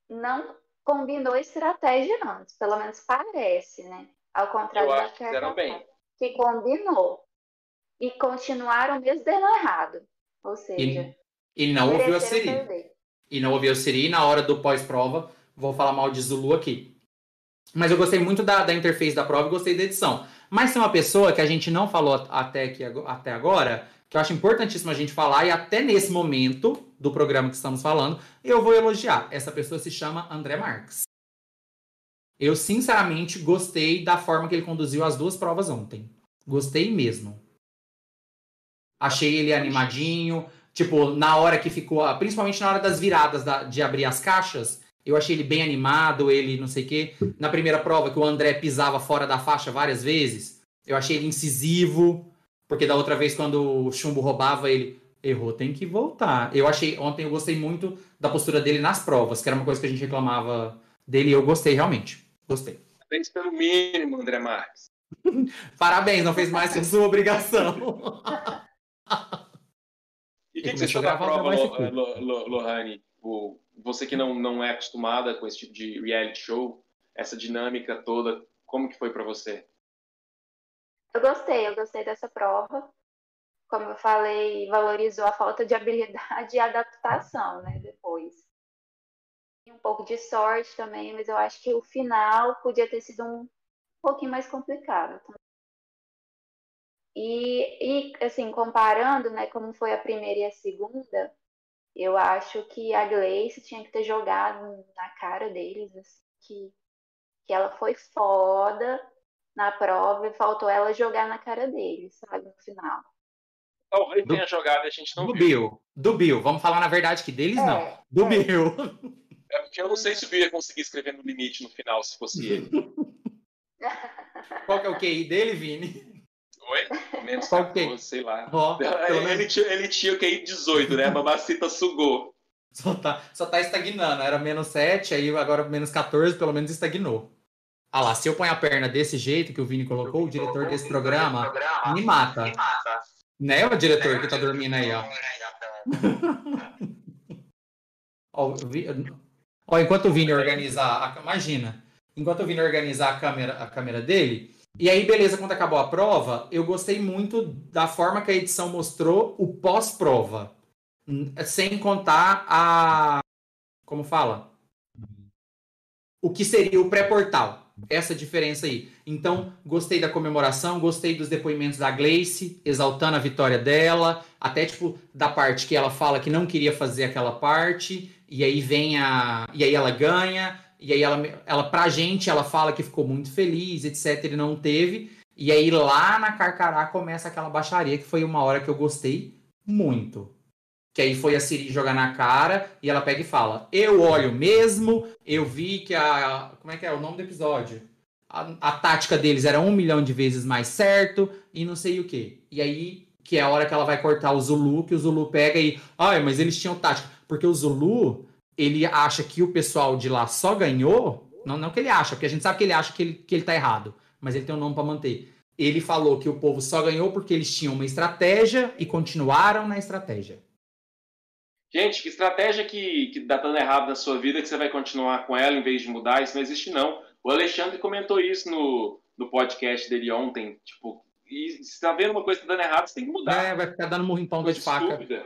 não combinou estratégia antes, pelo menos parece, né? Ao contrário eu da acho que fizeram bem. que combinou. E continuaram mesmo dando errado. Ou seja, E não ouviu a Siri. perder. e não ouviu o Siri na hora do pós-prova. Vou falar mal de Zulu aqui. Mas eu gostei muito da, da interface da prova e gostei da edição. Mas tem uma pessoa que a gente não falou até, aqui, até agora, que eu acho importantíssimo a gente falar, e até nesse momento do programa que estamos falando, eu vou elogiar. Essa pessoa se chama André Marques. Eu, sinceramente, gostei da forma que ele conduziu as duas provas ontem. Gostei mesmo. Achei ele animadinho. Tipo, na hora que ficou, principalmente na hora das viradas da- de abrir as caixas, eu achei ele bem animado, ele não sei o quê. Na primeira prova, que o André pisava fora da faixa várias vezes, eu achei ele incisivo, porque da outra vez, quando o chumbo roubava, ele errou, tem que voltar. Eu achei, ontem eu gostei muito da postura dele nas provas, que era uma coisa que a gente reclamava dele, e eu gostei realmente. Gostei. Fez pelo mínimo, André Marques. [laughs] Parabéns, não fez mais que a sua obrigação. [laughs] E o que, que você achou da prova, Lohane? Você que não, não é acostumada com esse tipo de reality show, essa dinâmica toda, como que foi para você? Eu gostei, eu gostei dessa prova. Como eu falei, valorizou a falta de habilidade e adaptação, né, depois. Um pouco de sorte também, mas eu acho que o final podia ter sido um pouquinho mais complicado. E, e assim, comparando, né, como foi a primeira e a segunda, eu acho que a Gleice tinha que ter jogado na cara deles, assim, que, que ela foi foda na prova e faltou ela jogar na cara deles, sabe, no final. Talvez tenha jogado a gente não do viu. Bill. Do Bill. Vamos falar na verdade que deles é, não. Do é. Bill. É porque eu não sei se o Bill ia conseguir escrever no limite no final, se fosse ele. Qual que é o QI dele, Vini? Oi? Menos 14, sei lá. Oh, ele, ele, tinha, ele tinha o QI 18, né? A mamacita sugou. Só tá, só tá estagnando. Era menos 7, aí agora menos 14, pelo menos estagnou. Ah lá, se eu ponho a perna desse jeito que o Vini colocou, o, o diretor desse programa, programa me mata. Me mata. Né, o diretor que tá dormindo aí, ó. [laughs] ó, ó enquanto o Vini organizar, imagina, enquanto o Vini organizar a câmera, a câmera dele, e aí, beleza, quando acabou a prova, eu gostei muito da forma que a edição mostrou o pós-prova. Sem contar a. Como fala? O que seria o pré-portal. Essa diferença aí. Então, gostei da comemoração, gostei dos depoimentos da Gleice, exaltando a vitória dela, até tipo da parte que ela fala que não queria fazer aquela parte, e aí vem a. E aí ela ganha. E aí ela, ela pra gente, ela fala que ficou muito feliz, etc. Ele não teve. E aí lá na Carcará começa aquela baixaria, que foi uma hora que eu gostei muito. Que aí foi a Siri jogar na cara e ela pega e fala: Eu olho mesmo, eu vi que a. Como é que é o nome do episódio? A, a tática deles era um milhão de vezes mais certo e não sei o que. E aí, que é a hora que ela vai cortar o Zulu, que o Zulu pega e. Ai, mas eles tinham tática. Porque o Zulu ele acha que o pessoal de lá só ganhou, não, não que ele acha, porque a gente sabe que ele acha que ele, que ele tá errado, mas ele tem um nome para manter. Ele falou que o povo só ganhou porque eles tinham uma estratégia e continuaram na estratégia. Gente, que estratégia que, que dá dando errado na sua vida que você vai continuar com ela em vez de mudar? Isso não existe, não. O Alexandre comentou isso no, no podcast dele ontem. Tipo, e se está vendo uma coisa que tá dando errado, você tem que mudar. É, vai ficar dando murro em pão de faca. Estúpida.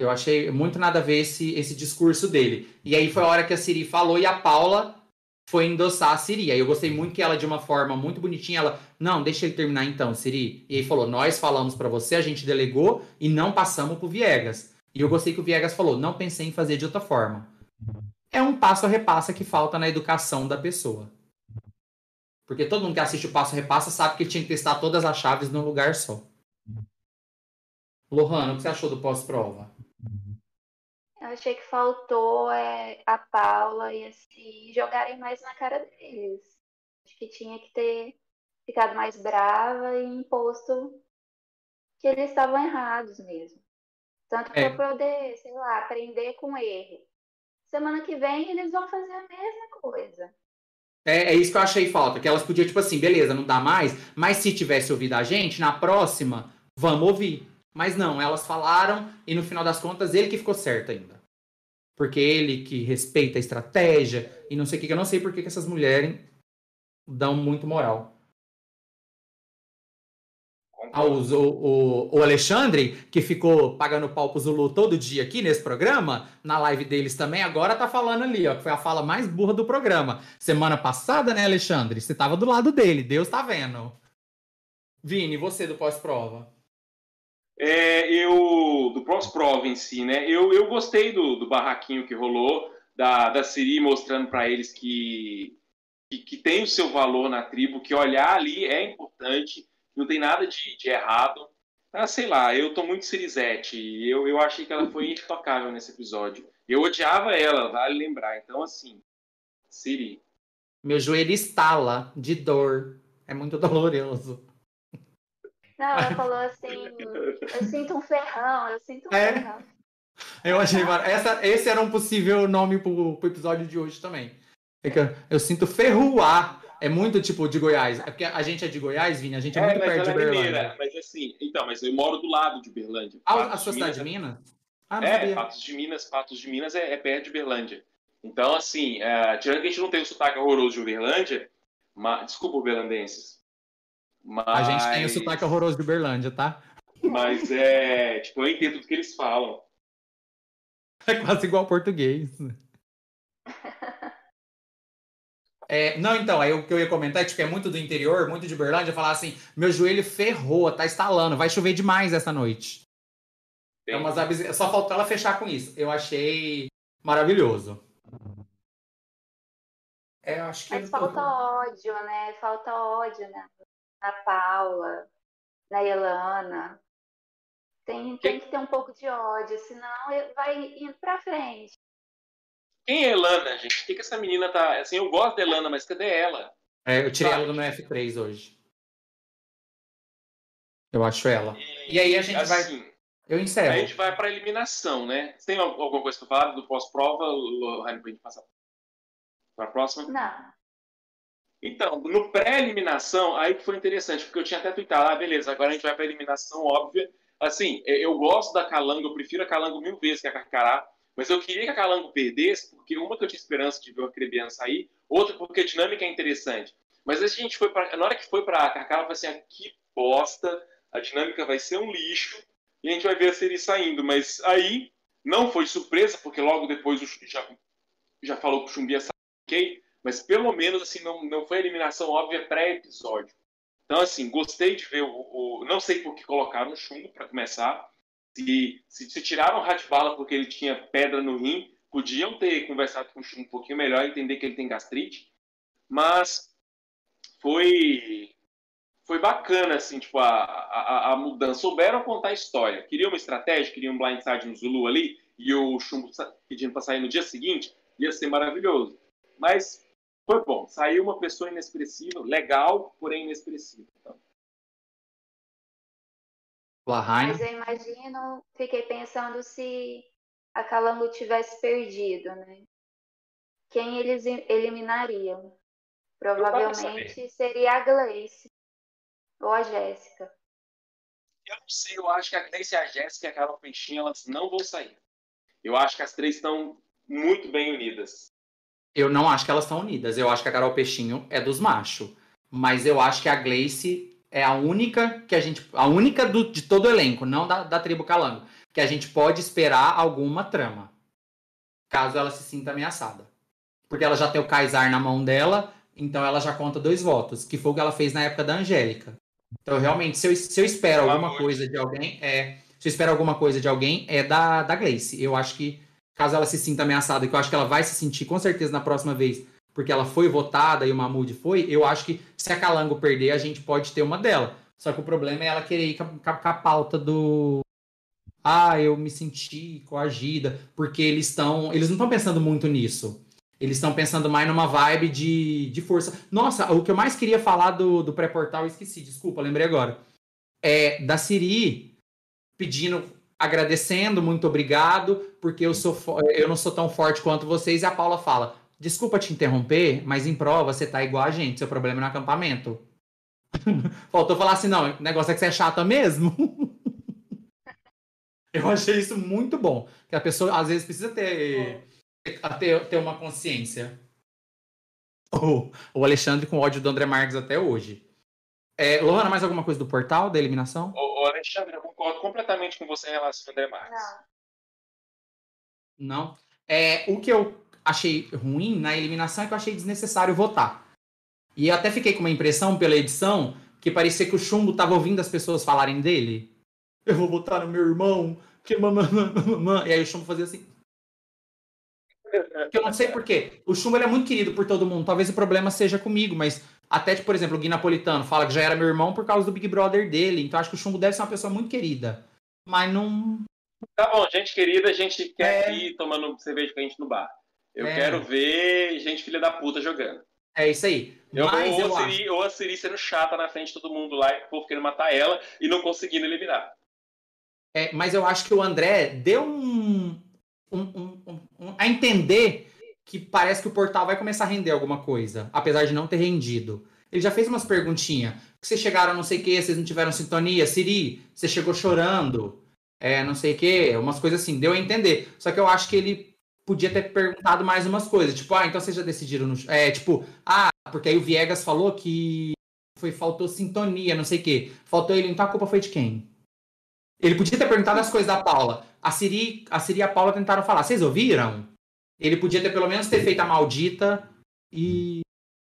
Eu achei muito nada a ver esse, esse discurso dele. E aí foi a hora que a Siri falou e a Paula foi endossar a Siri. Aí eu gostei muito que ela, de uma forma muito bonitinha, ela, não, deixa ele terminar então, Siri. E aí falou, nós falamos para você, a gente delegou e não passamos pro Viegas. E eu gostei que o Viegas falou, não pensei em fazer de outra forma. É um passo a repassa que falta na educação da pessoa. Porque todo mundo que assiste o passo a repassa sabe que tinha que testar todas as chaves num lugar só. Lohana, o que você achou do pós-prova? Eu achei que faltou é, a Paula e assim jogarem mais na cara deles. Acho que tinha que ter ficado mais brava e imposto que eles estavam errados mesmo. Tanto para é. poder, sei lá, aprender com erro. Semana que vem eles vão fazer a mesma coisa. É, é, isso que eu achei falta. Que elas podiam, tipo assim, beleza, não dá mais, mas se tivesse ouvido a gente, na próxima, vamos ouvir. Mas não, elas falaram e no final das contas ele que ficou certo ainda. Porque ele que respeita a estratégia e não sei o que. Eu não sei por que essas mulheres dão muito moral. Ah, o, o, o, Alexandre, que ficou pagando pau pro Zulu todo dia aqui nesse programa, na live deles também, agora tá falando ali, ó, que foi a fala mais burra do programa. Semana passada, né, Alexandre? Você tava do lado dele, Deus tá vendo. Vini, você do pós-prova? É, eu do Pros Prova em si, né? Eu, eu gostei do, do barraquinho que rolou, da, da Siri mostrando para eles que, que, que, tem o seu valor na tribo, que olhar ali é importante, não tem nada de, de errado. Ah, sei lá, eu tô muito Sirizete. Eu, eu achei que ela foi intocável nesse episódio. Eu odiava ela, vale lembrar. Então, assim, Siri. Meu joelho estala de dor. É muito doloroso. Não, ela [laughs] falou assim: eu sinto um ferrão, eu sinto um é. ferrão. Eu achei. Essa, esse era um possível nome pro, pro episódio de hoje também. É que eu, eu sinto ferruar. É muito tipo de Goiás. É porque a gente é de Goiás, Vini, a gente é, É, muito perto de ela é mineira. Mas assim, então, mas eu moro do lado de Uberlândia. Ah, Patos a sua de cidade de Minas Minas? Ah, É, sabia. Patos de Minas, Patos de Minas é, é perto de Uberlândia. Então, assim, é, tirando que a gente não tem o sotaque horroroso de Uberlândia, mas, desculpa, uberlandenses. Mas, A gente tem o sotaque horroroso de Uberlândia, tá? Mas é, tipo, eu entendo tudo que eles falam. [laughs] É quase igual ao português. É, não, então, aí o que eu ia comentar é tipo, é muito do interior, muito de Uberlândia, falar assim, meu joelho ferrou, tá estalando, vai chover demais essa noite. É umas abis- Só faltou ela fechar com isso. Eu achei maravilhoso. É, acho que. Mas falta ódio, né? Falta ódio né? na Paula, na Elana. Tem, tem que ter um pouco de ódio, senão vai indo pra frente. Quem é Elana, gente? O que, que essa menina tá. Assim, eu gosto da Elana, mas cadê ela? É, eu tirei Sabe? ela do meu F3 hoje. Eu acho ela. E aí a gente vai- assim, Eu Aí a encerro. gente vai pra eliminação, né? Você tem al- alguma coisa pra falar do pós-prova, Lohane, pra gente passar pra próxima? Não. Então, no pré-eliminação, aí que foi interessante, porque eu tinha até tweetado, ah, beleza, agora a gente vai pra eliminação óbvia. Assim, eu gosto da Calango, eu prefiro a Calango mil vezes que a Carcará, mas eu queria que a Calango perdesse, porque uma que eu tinha esperança de ver o Acrebiano sair, outra porque a dinâmica é interessante. Mas a gente foi pra, na hora que foi pra Carcará, eu falei assim, ah, que bosta, a dinâmica vai ser um lixo, e a gente vai ver a série saindo. Mas aí, não foi surpresa, porque logo depois o já, já falou que o Chumbi ia sair, mas pelo menos assim não, não foi a eliminação óbvia pré-episódio. Então assim, gostei de ver o, o- não sei por que colocaram o chumbo para começar. Se, se, se tiraram o Ratbala porque ele tinha pedra no rim, podiam ter conversado com o chumbo um pouquinho melhor, entender que ele tem gastrite. Mas foi foi bacana assim, tipo a, a, a mudança. Souberam contar a história. Queriam uma estratégia, queriam um blindside no Zulu ali e o chumbo pedindo para sair no dia seguinte, ia ser maravilhoso. Mas foi bom. Saiu uma pessoa inexpressiva, legal, porém inexpressiva. Então, Mas eu imagino, fiquei pensando se a Calango tivesse perdido, né? Quem eles e- eliminariam? Provavelmente seria a Gleice ou a Jéssica. eu não sei, eu acho que a Gleice, a Jéssica e a Carol Peixinho, elas não vão sair. Eu acho que as três estão muito bem unidas. Eu não acho que elas estão unidas. Eu acho que a Carol Peixinho é dos machos. Mas eu acho que a Gleice é a única que a gente. A única do- de todo o elenco, não da, da tribo Calango. Que a gente pode esperar alguma trama. Caso ela se sinta ameaçada. Porque ela já tem o Kaysar na mão dela, então ela já conta dois votos, que foi o que ela fez na época da Angélica. Então, realmente, se eu, se eu espero Pelo alguma amor coisa de alguém, é. Se eu espero alguma coisa de alguém, é da, da Gleice. Eu acho que caso ela se sinta ameaçada, que eu acho que ela vai se sentir com certeza na próxima vez, porque ela foi votada e o Mahmoud foi, eu acho que se a Calango perder, a gente pode ter uma dela. Só que o problema é ela querer ir com a, com a- pauta do. Ah, eu me senti coagida, porque eles estão. Eles não estão pensando muito nisso. Eles estão pensando mais numa vibe de, de força. Nossa, o que eu mais queria falar do, do pré-portal, esqueci, desculpa, lembrei agora. É da Siri pedindo, agradecendo, muito obrigado, porque eu, sou, eu não sou tão forte quanto vocês. E a Paula fala: Desculpa te interromper, mas em prova você tá igual a gente, seu problema é no acampamento. [laughs] Faltou falar assim: não, o negócio é que você é chata mesmo. [laughs] eu achei isso muito bom. Que a pessoa às vezes precisa ter, ter, ter uma consciência. O, o Alexandre com ódio do André Marques até hoje. É, Lohana, mais alguma coisa do portal, da eliminação? Ô, ô, Alexandre, eu concordo completamente com você em relação ao André Marques. Não. Não. É, o que eu achei ruim na eliminação é que eu achei desnecessário votar. E eu até fiquei com uma impressão pela edição que parecia que o Chumbo tava ouvindo as pessoas falarem dele. Eu vou votar no meu irmão, que mamãe. E aí o Chumbo fazia assim. Que eu não sei porquê. O Chumbo é muito querido por todo mundo. Talvez o problema seja comigo, mas até, tipo, por exemplo, o Gui Napolitano fala que já era meu irmão por causa do Big Brother dele. Então acho que o Chumbo deve ser uma pessoa muito querida. Mas não. Tá bom, gente querida, a gente quer É. ir tomando cerveja com a gente no bar. Eu É. quero ver gente filha da puta jogando. É isso aí. Eu, mas ou, eu a. Siri, ou a Siri sendo chata na frente de todo mundo lá, e o povo querendo matar ela e não conseguindo eliminar. É, mas eu acho que o André deu um, um- um- um- um- a entender que parece que o portal vai começar a render alguma coisa, apesar de não ter rendido. Ele já fez umas perguntinhas. Vocês chegaram não sei o que, vocês não tiveram sintonia? Siri, você chegou chorando? É, não sei o que, umas coisas assim. Deu a entender. Só que eu acho que ele podia ter perguntado mais umas coisas. Tipo, ah, então vocês já decidiram no... É, tipo, ah, porque aí o Viegas falou que foi faltou sintonia, não sei o que. Faltou ele, então a culpa foi de quem? Ele podia ter perguntado as coisas da Paula. A Siri, a Siri e a Paula tentaram falar. Vocês ouviram? Ele podia ter pelo menos ter feito a maldita e,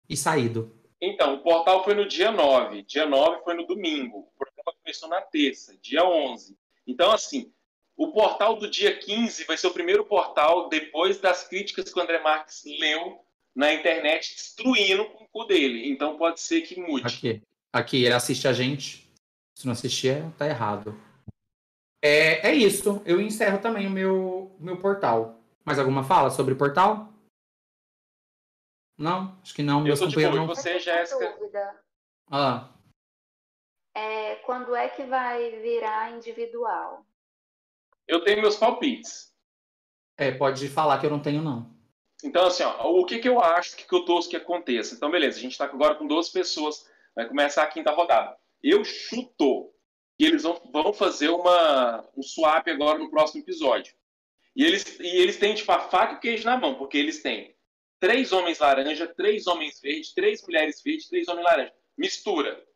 e saído. Então, o portal foi no dia 9. Dia 9 foi no domingo. O programa começou na terça, dia 11. Então, assim, o portal do dia 15 vai ser o primeiro portal depois das críticas que o André Marques leu na internet, destruindo o cu dele. Então, pode ser que mude. Aqui, aqui ele assiste a gente. Se não assistir, tá errado. É, é isso. Eu encerro também o meu, meu portal. Mais alguma fala sobre o portal? Não? Acho que não. Eu sou de boa. não... você, Jéssica? Ah. É, quando é que vai virar individual? Eu tenho meus palpites. É, pode falar que eu não tenho, não. Então, assim, ó, o que, que eu acho que, que eu torço que aconteça? Então, beleza, a gente está agora com 12 pessoas, vai começar a quinta rodada. Eu chuto que eles vão, vão fazer uma, um swap agora no próximo episódio. E eles, e eles têm, tipo, a faca e o queijo na mão, porque eles têm três homens laranja, três homens verdes, três mulheres verdes, três homens laranja. Mistura.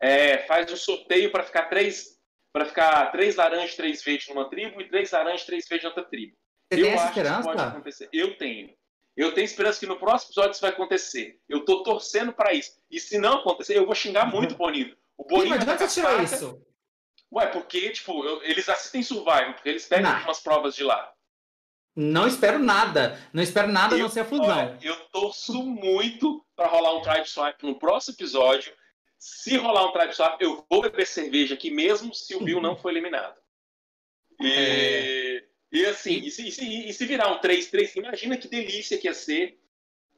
É, faz um sorteio para ficar três para ficar três laranjas, três verdes numa tribo e três laranjas, três verdes em outra tribo. Você eu tem acho esperança? que pode acontecer. Eu tenho. Eu tenho esperança que no próximo episódio isso vai acontecer. Eu tô torcendo para isso. E se não acontecer, eu vou xingar muito o Boninho. O Boninho Mas de vai você tirou faca. isso? Ué, porque, tipo, eu- eles assistem Survival, porque eles pegam Não. umas provas de lá. Não espero nada. Não espero nada a Eu- não ser a fusão. Olha, eu torço muito para rolar um Tribe Swap no próximo episódio. Se rolar um Tribe Swap, eu vou beber cerveja aqui mesmo se o Bill não for eliminado. E, e assim, e se, e se- e se virar um 3-3, imagina que delícia que ia ser.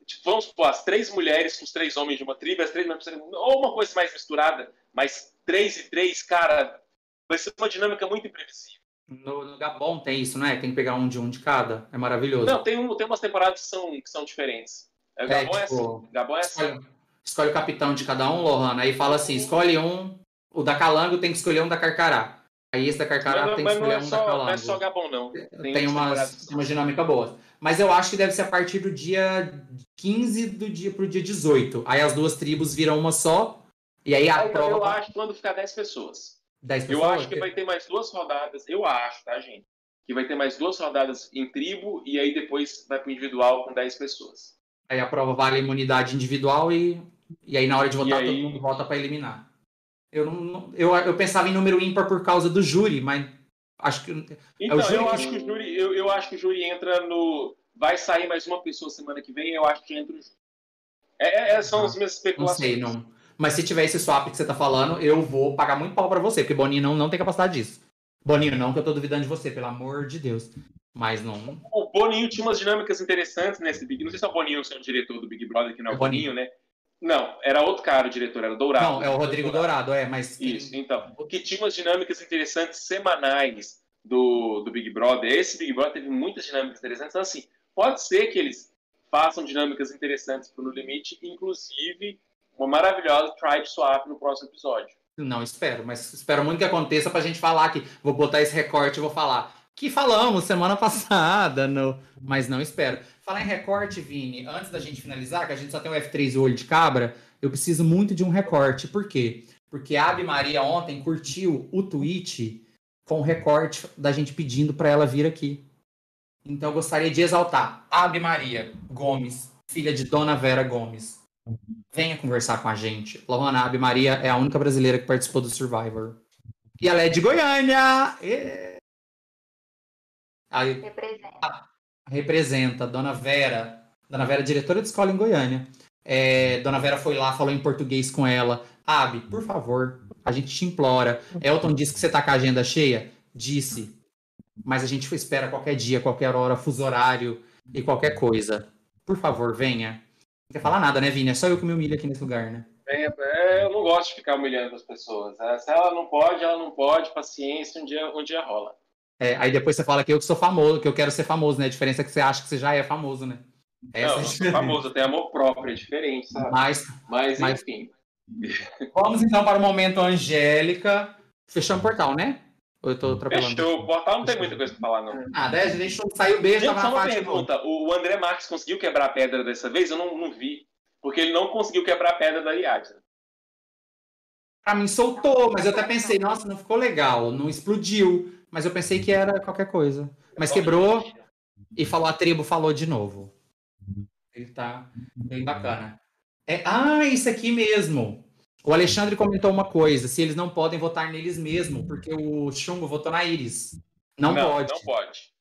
Tipo, vamos supor, as três mulheres com os três homens de uma tribo, as três ou uma coisa mais misturada, mas três e três, cara, vai ser uma dinâmica muito imprevisível. No, no Gabon tem isso, não é? Tem que pegar um de um de cada. É maravilhoso. Não, tem, um, tem umas temporadas que são, que são diferentes. É, É, Gabon é, tipo, assim. Gabon é assim. Escolhe, o capitão de cada um, Lohana. Aí fala assim: escolhe um. O da Calango tem que escolher um da Carcará. Aí esse da Carcará Mas, tem que escolher é um da só, Calango. não é só Gabon, não. Tem, temporadas umas, tem uma dinâmica boa. Mas eu acho que deve ser a partir do dia 15 do dia pro dia 18. Aí as duas tribos viram uma só. E aí a Aí, prova. eu acho que quando ficar 10 pessoas. 10 Eu pessoas. acho que vai ter mais duas rodadas. Eu acho, tá, gente? Que vai ter mais duas rodadas em tribo e aí depois vai pro individual com 10 pessoas. Aí a prova vale a imunidade individual e, e aí na hora de votar E todo aí- mundo vota para eliminar. Eu, não, não- eu, eu pensava em número ímpar por causa do júri, mas acho que. Então, júri eu que- acho que o júri, eu, eu acho que o júri entra no. Vai sair mais uma pessoa semana que vem, eu acho que entra o júri. É, é, são Ah, as minhas Não especulações. sei, não. Mas se tiver esse swap que você tá falando, eu vou pagar muito pau pra você, porque Boninho não, não tem capacidade disso. Boninho, não, que eu tô duvidando de você, pelo amor de Deus. Mas não. O Boninho tinha umas dinâmicas interessantes nesse Big. Não sei se é o Boninho ou o diretor do Big Brother, que não é É o Boninho. Boninho, né? Não, era outro cara o diretor, era o Dourado. Não, é o Rodrigo Dourado, é, mas. Isso, então. Que tinha umas dinâmicas interessantes semanais do, do Big Brother. Esse Big Brother teve muitas dinâmicas interessantes. Então, assim, pode ser que eles façam dinâmicas interessantes pro No Limite, inclusive uma maravilhosa Tribe Swap no próximo episódio. Não, espero, mas espero muito que aconteça pra gente falar aqui. Vou botar esse recorte e vou falar. Que falamos semana [laughs] passada, no... mas não espero. Falar em recorte, Vini, antes da gente finalizar, que a gente só tem o F3 e o olho de cabra, eu preciso muito de um recorte. Por quê? Porque a Abi Maria ontem curtiu o tweet com o recorte da gente pedindo pra ela vir aqui. Então eu gostaria de exaltar Abi Maria Gomes, filha de Dona Vera Gomes. Venha conversar com a gente. Lohana Maria é a única brasileira que participou do Survivor. E ela é de Goiânia! Ê! Aí Representa. representa Dona Vera. Dona Vera é diretora de escola em Goiânia. É, Dona Vera foi lá, falou em português com ela. Abi, por favor, a gente te implora. Elton disse que você tá com a agenda cheia? Disse. Mas a gente espera qualquer dia, qualquer hora, fuso horário e qualquer coisa. Por favor, venha. Não quer falar nada, né, Vini? É só eu que me humilho aqui nesse lugar, né? É, é, eu não gosto de ficar humilhando as pessoas. É, Se ela não pode, ela não pode, paciência, um dia, um dia rola. É, aí depois você fala que eu que sou famoso, que eu quero ser famoso, né? A diferença é que você acha que você já é famoso, né? Essa não, é sou famoso, tenho amor próprio, é diferente, sabe? Mas, mas, mas enfim. Vamos então para o momento Angélica. Fechamos o portal, né? Ou eu tô atropelando? Fechou. O portal não tem muita coisa pra falar, não. Ah, deixa, deixa sair o beijo. Gente, só uma pergunta. O André Marques conseguiu quebrar a pedra dessa vez? Eu não, não vi. Porque ele não conseguiu quebrar a pedra da Ariadne. Pra mim soltou, mas eu até pensei, nossa, não ficou legal, não explodiu. Mas eu pensei que era qualquer coisa. Mas quebrou e falou, a tribo falou de novo. Ele tá bem bacana. É, ah, isso aqui mesmo. O Alexandre comentou uma coisa: se eles não podem votar neles mesmo, porque o Chumbo votou na Iris. Não, não pode. Não pode.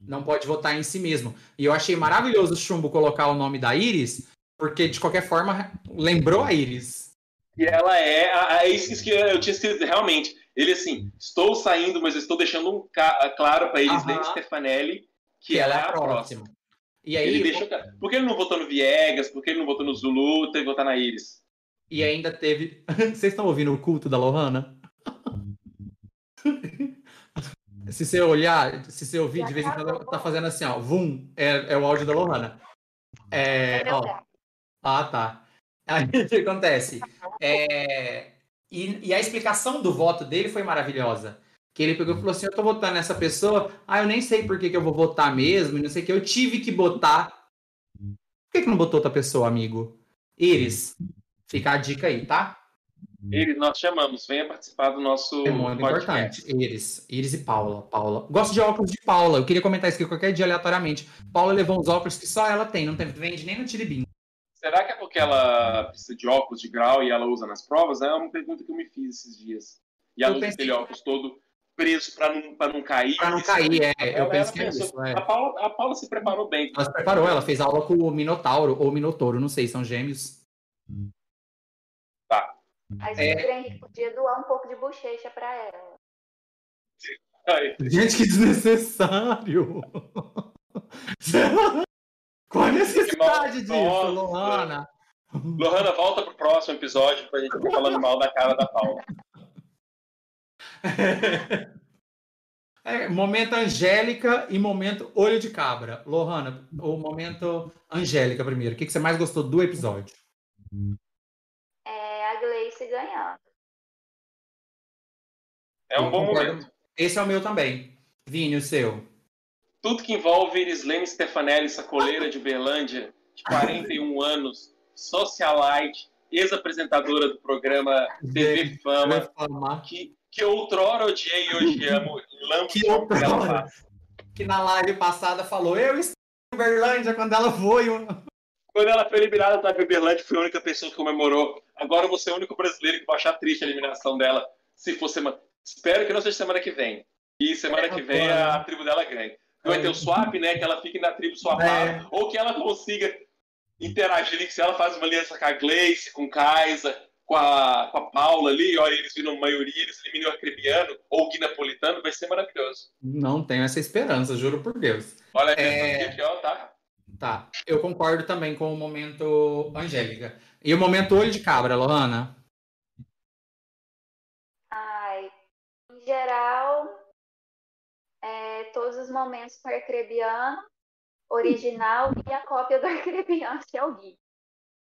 Não pode votar em si mesmo. E eu achei maravilhoso o Chumbo colocar o nome da Iris, porque de qualquer forma lembrou a Iris. E ela é, é isso que eu tinha escrito realmente. Ele assim, estou saindo, mas estou deixando um claro para eles, Lene Stefanelli, que, que ela é a próxima. próxima. E aí, ele deixou, por que ele não votou no Viegas? Por que ele não votou no Zulu? Teve que votar na Iris. E ainda teve. [laughs] Vocês estão ouvindo o culto da Lohana? [laughs] se você olhar, se você ouvir, de vez em quando tá fazendo assim, ó. Vum, é, é o áudio da Lohana. É, ó. Ah, tá. [laughs] Aí o que acontece? É, e, e, a explicação do voto dele foi maravilhosa. Que ele pegou e falou assim: Eu tô votando nessa pessoa, ah, eu nem sei por que, que eu vou votar mesmo, e não sei o que, eu tive que botar. Por que, que não botou outra pessoa, amigo? Iris, fica a dica aí, tá? Iris, nós chamamos, venha participar do nosso. É muito podcast. importante. Iris, Iris e Paula. Paula. Gosto de óculos de Paula. Eu queria comentar isso aqui qualquer dia aleatoriamente. Paula levou uns óculos que só ela tem, não tem, vende nem no Tiribim. Será que é porque ela precisa de óculos de grau e ela usa nas provas? É uma pergunta que eu me fiz esses dias. E ela eu usa aquele óculos todo preso para não, pra não cair. Para não cair, é. Eu penso que é isso. É. A, Paula, a Paula se preparou bem. Ela se preparou, ela fez aula com o Minotauro ou Minotouro, não sei, são gêmeos. Tá. Aí você é... podia doar um pouco de bochecha para ela. Gente, que desnecessário! [laughs] Qual a necessidade disso, Nossa. Lohana? Lohana, volta pro próximo episódio pra gente ficar falando mal da cara da Paula. [laughs] É, momento Angélica e momento Olho de Cabra. Lohana, o momento Angélica primeiro. O que, que você mais gostou do episódio? É Gleice ganhando. É um Eu bom concordo. momento. Esse é o meu também. Vini, o seu tudo que envolve Irislene Stefanelli, sacoleira de Berlândia, de [laughs] 41 anos, socialite, ex-apresentadora do programa TV Fama, que, que outrora odiei e hoje amo, que, outrora, ela faz. que na live passada falou, eu estou em Berlândia quando ela foi. Quando ela foi eliminada da Berlândia, fui a única pessoa que comemorou. Agora eu vou ser o único brasileiro que vai achar triste a eliminação dela, se for semana... Espero que não seja semana que vem. E semana é, que vem a tribo dela ganhe vai ter o swap, né? Que ela fique na tribo swapada, é. ou que ela consiga interagir, que se ela faz uma aliança com a Gleice, com o Kaisa, com a, com a Paula ali, olha, eles viram maioria, eles eliminam o Arcrebiano ou o Gui Napolitano, vai ser maravilhoso. Não tenho essa esperança, juro por Deus. Olha é... aqui, ó, tá? Tá, eu concordo também com o momento Angélica. E o momento olho de cabra, Lohana? Ai, em geral, todos os momentos com o Arcrebiano original [laughs] e a cópia do Arcrebiano, que é o Gui.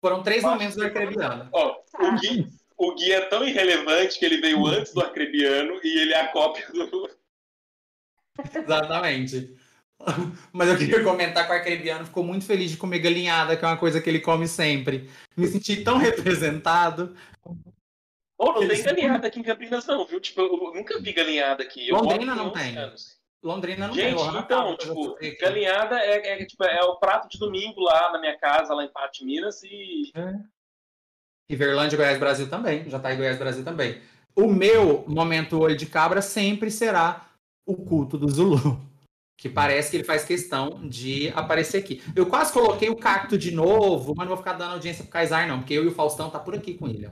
Foram três momentos do Arcrebiano. Ó, o, Gui, o Gui é tão irrelevante que ele veio antes do Arcrebiano e ele é a cópia do. Exatamente. [laughs] Mas eu queria comentar que o arcrebiano ficou muito feliz de comer galinhada, que é uma coisa que ele come sempre. Me senti tão representado. Oh, não tem galinhada aqui em Campinas, não, viu? Tipo, eu nunca vi galinhada aqui. Londrina não tem. Anos. Londrina não Gente, tem. então, tipo, galinhada é, é, tipo, é o prato de domingo lá na minha casa, lá em Pate, Minas, e... É. E Verlândia, Goiás, Brasil também. Já tá em Goiás, Brasil também. O meu momento olho de cabra sempre será o culto do Zulu. Que parece que ele faz questão de aparecer aqui. Eu quase coloquei o cacto de novo, mas não vou ficar dando audiência pro Kaysar, não, porque eu e o Faustão tá por aqui com ele.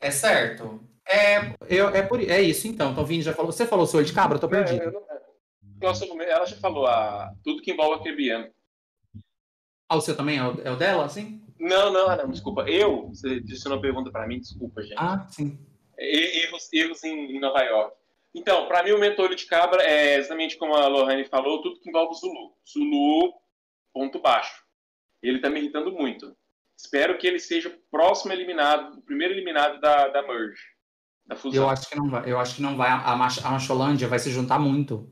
É certo? É, eu, é, por, é isso, então. Então, Vini já falou. Você falou seu olho de cabra, eu tô perdido. É, eu não, nossa, ela já falou a, tudo que envolve a Kebiano. Ah, o seu também é o, é o dela, assim? Não, não, não, desculpa. Eu, você disse uma pergunta para mim, desculpa, gente. Ah, sim. Erros, erros em, em Nova York. Então, para mim, o mentor de cabra é exatamente como a Lohane falou, tudo que envolve Zulu. Zulu, ponto baixo. Ele tá me irritando muito. Espero que ele seja o próximo eliminado, o primeiro eliminado da, da Merge. Da fusão. Eu acho que não vai. Eu acho que não vai. A, Mach, a Macholândia vai se juntar muito.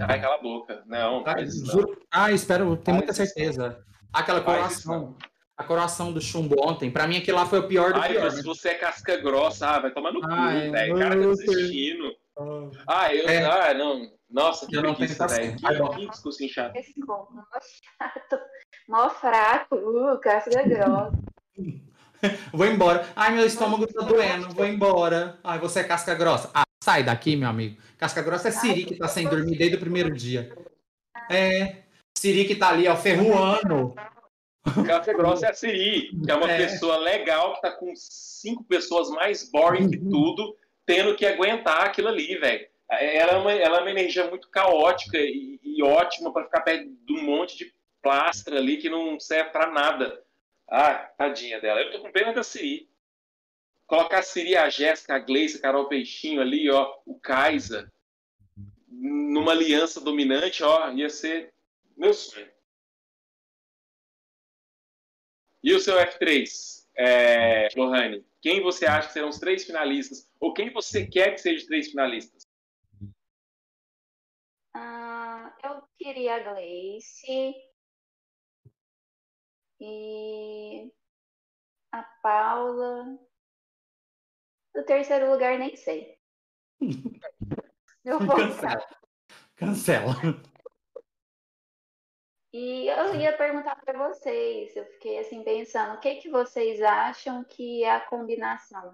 Ai, cala a boca. Não, Ah, não. ah, espero, tenho muita certeza. Aquela coroação. A coroação do chumbo ontem, pra mim aquilo lá foi o pior do Ai, pior. mas você é casca grossa, ah, vai tomar no cu, Ai, velho. O cara tá desistindo. Ah, eu. É. Ah, não. Nossa, que Eu não preguiça, velho. Que, discursinho chato. Desculpa, mó chato, mó fraco, uh, casca grossa. [laughs] Vou embora. Ai, meu estômago tá doendo. Vou embora. Ai, você é casca grossa. Ah, sai daqui, meu amigo. Casca grossa é Siri que tá sem dormir desde o primeiro dia. É. Siri que tá ali, ó, ferruando. Casca grossa é a Siri, que é uma [laughs] É. pessoa legal que tá com cinco pessoas mais boring que tudo, tendo que aguentar aquilo ali, velho. Ela, é uma, ela é uma energia muito caótica e, e ótima pra ficar perto de um monte de plastra ali que não serve pra nada. Ah, tadinha dela. Eu tô com pena da Siri. Colocar a Siri, a Jéssica, a Gleice, a Carol Peixinho ali, ó, o Kaisa, numa aliança dominante, ó, ia ser meu sonho. E o seu F3, é, Lohane? Quem você acha que serão os três finalistas? Ou quem você quer que seja os três finalistas? Ah, eu queria a Gleice e a Paula. O terceiro lugar nem sei. [laughs] Eu vou Cancela. Cancela. E eu ia perguntar para vocês, eu fiquei assim pensando, o que que vocês acham que é a combinação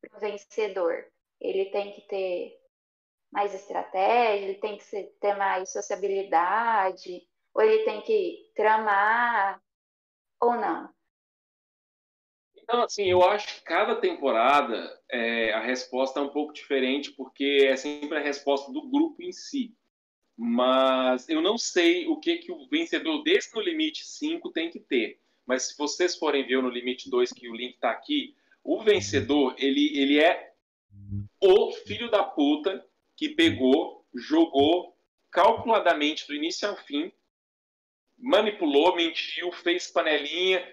para o vencedor? Ele tem que ter mais estratégia, ele tem que ter mais sociabilidade, ou ele tem que tramar, ou não? Então, assim, eu acho que cada temporada é, a resposta é um pouco diferente, porque é sempre a resposta do grupo em si. Mas eu não sei o que, que o vencedor desse No Limite 5 tem que ter. Mas se vocês forem ver o No Limite 2, que o link está aqui, o vencedor, ele, ele é o filho da puta que pegou, jogou calculadamente do início ao fim, manipulou, mentiu, fez panelinha,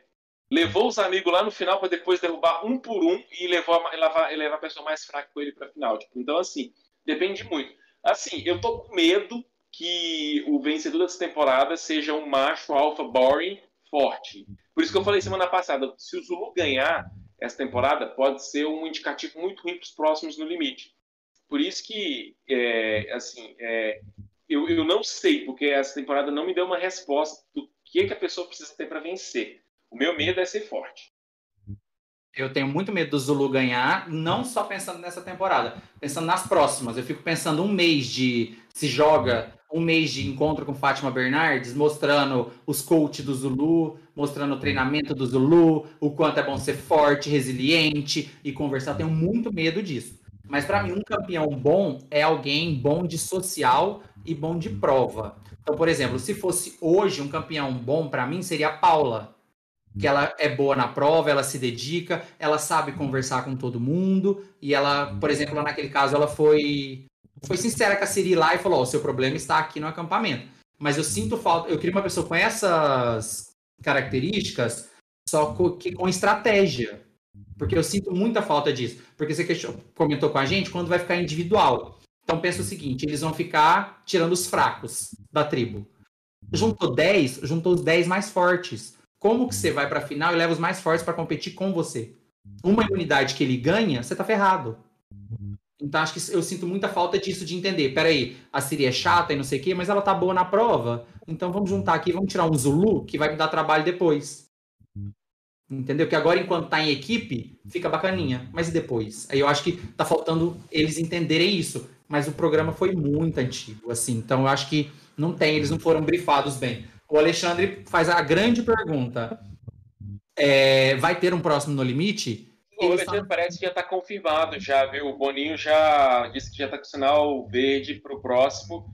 levou os amigos lá no final para depois derrubar um por um e levou a, levar, levar a pessoa mais fraca com ele para final. Tipo, então, assim, depende muito. Assim, eu tô com medo que o vencedor dessa temporada seja um macho alfa boring forte. Por isso que eu falei semana passada, se o Zulu ganhar essa temporada, pode ser um indicativo muito ruim para os próximos no limite. Por isso que, é, assim, é, eu, eu não sei, porque essa temporada não me deu uma resposta do que, que a pessoa precisa ter para vencer. O meu medo é ser forte. Eu tenho muito medo do Zulu ganhar, não só pensando nessa temporada, pensando nas próximas. Eu fico pensando um mês de se joga, um mês de encontro com Fátima Bernardes, mostrando os coaches do Zulu, mostrando o treinamento do Zulu, o quanto é bom ser forte, resiliente e conversar. Tenho muito medo disso. Mas para mim, um campeão bom é alguém bom de social e bom de prova. Então, por exemplo, se fosse hoje um campeão bom para mim, seria a Paula que ela é boa na prova, ela se dedica, ela sabe conversar com todo mundo, e ela, por exemplo, naquele caso, ela foi foi sincera com a Siri lá e falou: "Ó, o seu problema está aqui no acampamento". Mas eu sinto falta, eu queria uma pessoa com essas características, só co- que com estratégia. Porque eu sinto muita falta disso. Porque você comentou com a gente quando vai ficar individual. Então pensa o seguinte, eles vão ficar tirando os fracos da tribo. Juntou 10, juntou os 10 mais fortes. Como que você vai pra final e leva os mais fortes pra competir com você? Uma imunidade que ele ganha, você tá ferrado. Então acho que eu sinto muita falta disso de entender. Peraí, a Siri é chata e não sei o quê, mas ela tá boa na prova. Então vamos juntar aqui, vamos tirar um Zulu que vai me dar trabalho depois. Entendeu? Que agora, enquanto tá em equipe, fica bacaninha. Mas e depois? Aí eu acho que tá faltando eles entenderem isso. Mas o programa foi muito antigo, assim. Então eu acho que não tem, eles não foram brifados bem. O Alexandre faz a grande pergunta. É, vai ter um próximo No Limite? Parece que já está confirmado, já, viu? O Boninho já disse que já está com sinal verde para o próximo.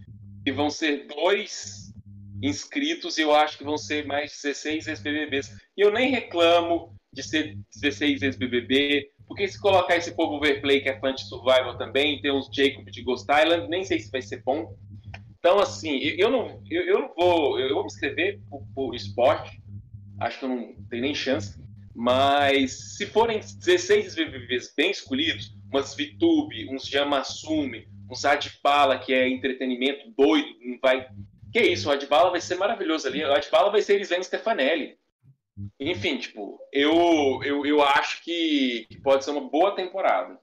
E vão ser dois inscritos, e eu acho que vão ser mais 16 ex-BBBs. E eu nem reclamo de ser 16 ex-BBB, porque se colocar esse povo overplay que é fã de Survival também, tem uns Jacob de Ghost Island, nem sei se vai ser bom. Então, assim, eu eu não, eu, eu não vou. Eu vou me inscrever por, por esporte, acho que eu não tenho nem chance. Mas se forem 16 BBBs bem escolhidos, umas VTube, uns Jamassume, uns Adbala, que é entretenimento doido, não vai. Que isso, o Adbala vai ser maravilhoso ali. O Adbala vai ser Elisane Stefanelli. Enfim, tipo, eu, eu, eu acho que, que pode ser uma boa temporada.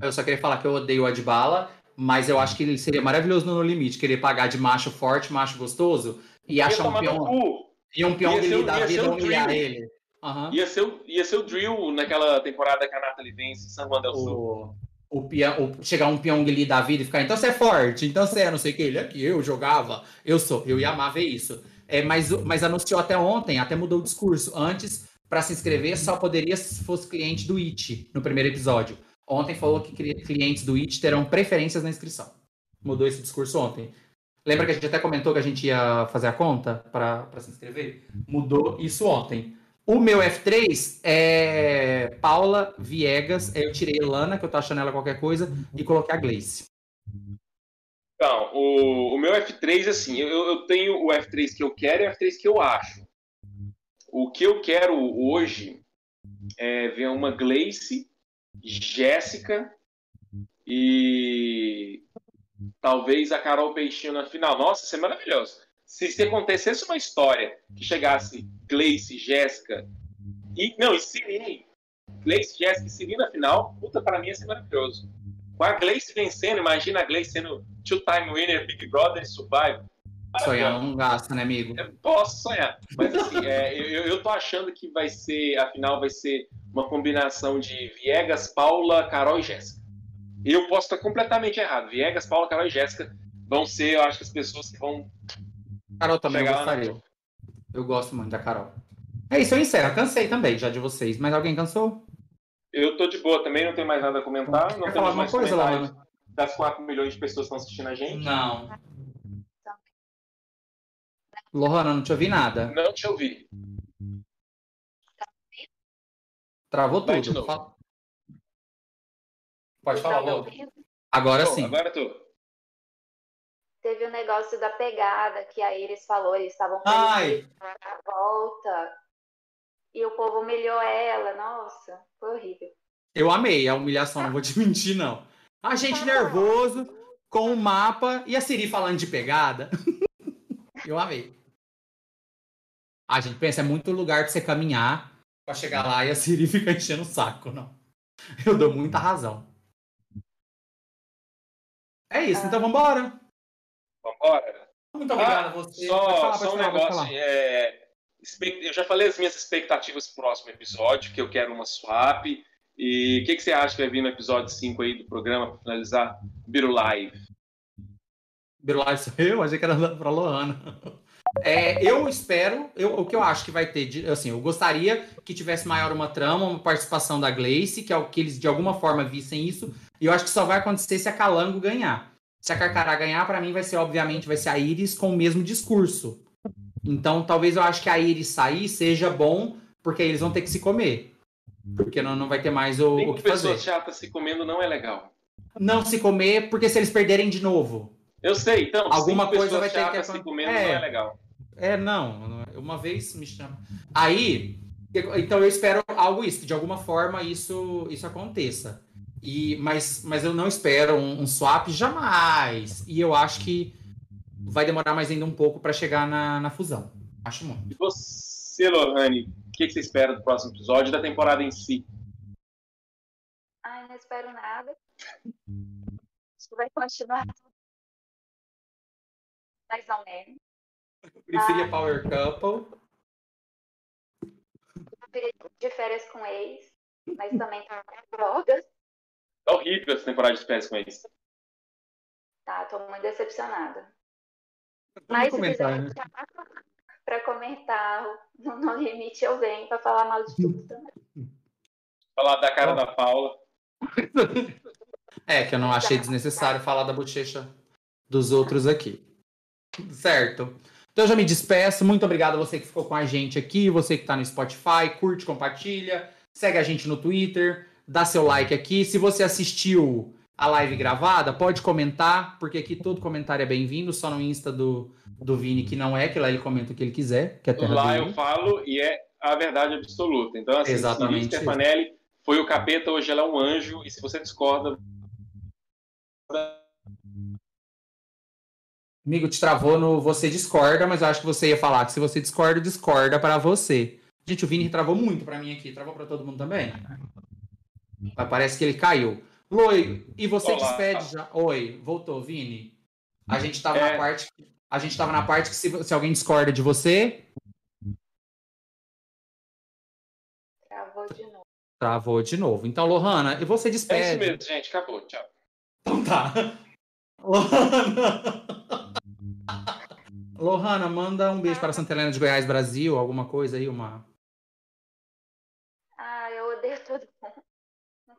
Eu só queria falar que eu odeio o Adbala, mas eu acho que ele seria maravilhoso no No Limite, querer pagar de macho forte, macho gostoso, e achar um peão. E um peão dele da vida humilhar ele. Uhum. Ia, ser o, ia ser o Drill naquela temporada que a Nathalie vence San Juan del Sul. O, o, peão, o, chegar um peão da vida e ficar, então você é forte, então você é não sei o que, ele aqui, eu jogava, eu sou, eu ia amar ver isso. É, mas, mas anunciou até ontem, até mudou o discurso. Antes, para se inscrever, só poderia se fosse cliente do IT no primeiro episódio. Ontem falou que clientes do IT terão preferências na inscrição. Mudou esse discurso ontem. Lembra que a gente até comentou que a gente ia fazer a conta para se inscrever? Mudou isso ontem. O meu F3 é Paula Viegas. Eu tirei Lana, que eu tô achando ela qualquer coisa, e coloquei a Gleice. Então, o, o meu F3, assim, eu, eu tenho o F3 que eu quero e o F3 que eu acho. O que eu quero hoje é ver uma Gleice Jéssica e talvez a Carol Peixinho na final. Nossa, isso é maravilhoso. Se, se acontecesse uma história que chegasse Gleice, Jéssica e. Não, e Siri. Gleice, Jéssica e Siri na final, puta, para mim ia ser maravilhoso. Com a Gleice vencendo, imagina a Gleice sendo two-time winner, Big Brother Survival. Sonhar não gasta, né, amigo? Eu posso sonhar. Mas assim, [laughs] é, eu, eu tô achando que vai ser, a final vai ser uma combinação de Viegas, Paula, Carol e Jéssica. Eu posso estar completamente errado. Viegas, Paula, Carol e Jéssica vão ser, eu acho que as pessoas que vão. Carol também gostaria. Eu gosto muito da Carol. É isso, eu encerro. Cansei também já de vocês. Mas alguém cansou? Eu tô de boa também, não tenho mais nada a comentar. Não Quer falar alguma coisa, Lohana? Das 4 milhões de pessoas que estão assistindo a gente? Não. Lohana, não te ouvi nada. Não te ouvi. Travou Vai tudo. Pode falar, Lô. Agora sim. Agora tu. Teve o um negócio da pegada que a Iris falou, eles estavam na volta. E o povo humilhou ela. Nossa, foi horrível. Eu amei a humilhação, não vou te [laughs] mentir, não. A gente nervoso, com o mapa e a Siri falando de pegada. [laughs] Eu amei. A gente pensa, é muito lugar pra você caminhar pra chegar lá e a Siri [laughs] fica enchendo o saco, não. Eu dou muita razão. É isso, então vambora. Vambora. Muito obrigado ah, a você. Só, falar, só um falar, negócio. É, eu já falei as minhas expectativas pro próximo episódio, que eu quero uma swap. E o que, que, você acha que vai vir no episódio 5 aí do programa para finalizar? Biro Live. Biro Live sou eu? Achei que era [laughs] pra Loana. É, eu espero, eu, o que eu acho que vai ter, assim, eu gostaria que tivesse maior uma trama, uma participação da Gleice, que é o que eles de alguma forma vissem isso, e eu acho que só vai acontecer se a Calango ganhar. Se a Carcará ganhar, para mim vai ser, obviamente, vai ser a Iris com o mesmo discurso. Então, talvez eu acho que a Iris sair seja bom, porque eles vão ter que se comer. Porque não, não vai ter mais o, o que fazer. pessoa chata se comendo não é legal. Não se comer, porque se eles perderem de novo. Eu sei, então. Alguma coisa vai ter que se comendo é, não é legal. É, não. Uma vez me chama. Aí, então eu espero algo isso, que de alguma forma isso, isso aconteça. E, mas, mas eu não espero um, um swap jamais. E eu acho que vai demorar mais ainda um pouco para chegar na, na fusão. Acho muito. E você, Lohane, o que, que você espera do próximo episódio da temporada em si? Ai, não espero nada. Acho que vai continuar mais ou menos. Eu preferia ah. Power Couple. De férias com ex, mas também tá drogas. Tá horrível essa temporada de férias com ex. Tá, tô muito decepcionada. Mas se quiser né? para comentar no No Limite, eu venho para falar mal de tudo [laughs] também. Falar da cara oh. da Paula. É, que eu não achei desnecessário falar da bochecha dos outros aqui. Certo. Então eu já me despeço. Muito obrigado a você que ficou com a gente aqui, você que está no Spotify, curte, compartilha, segue a gente no Twitter, dá seu like aqui. Se você assistiu a live gravada, pode comentar, porque aqui todo comentário é bem-vindo, só no Insta do, do Vini, que não é, que lá ele comenta o que ele quiser. Que é lá dele. eu falo e é a verdade absoluta. Então, assim, Exatamente. Stefanelli foi o capeta, hoje ela é um anjo, e se você discorda. Amigo, te travou no você discorda, mas eu acho que você ia falar que se você discorda, discorda para você. Gente, o Vini travou muito para mim aqui. Travou para todo mundo também? Parece que ele caiu. Loi, e você Olá. despede já. Oi, voltou, Vini. A gente estava é... na parte. A gente estava na parte que se, se alguém discorda de você. Travou de novo. Travou de novo. Então, Lohana, e você despede. É isso mesmo, gente. Acabou. Tchau. Então tá. [laughs] Lohana. Lohana, manda um beijo para Santa Helena de Goiás, Brasil, alguma coisa aí, uma. Ah, eu odeio todo mundo. Não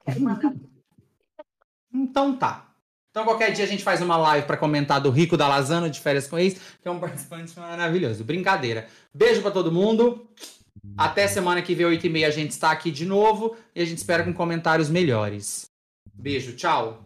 Então tá. Então qualquer dia a gente faz uma live para comentar do Rico da Lazana de férias com ex, que é um participante maravilhoso. Brincadeira. Beijo para todo mundo. Até semana que vem, 8 e meia, a gente está aqui de novo e a gente espera com comentários melhores. Beijo, tchau.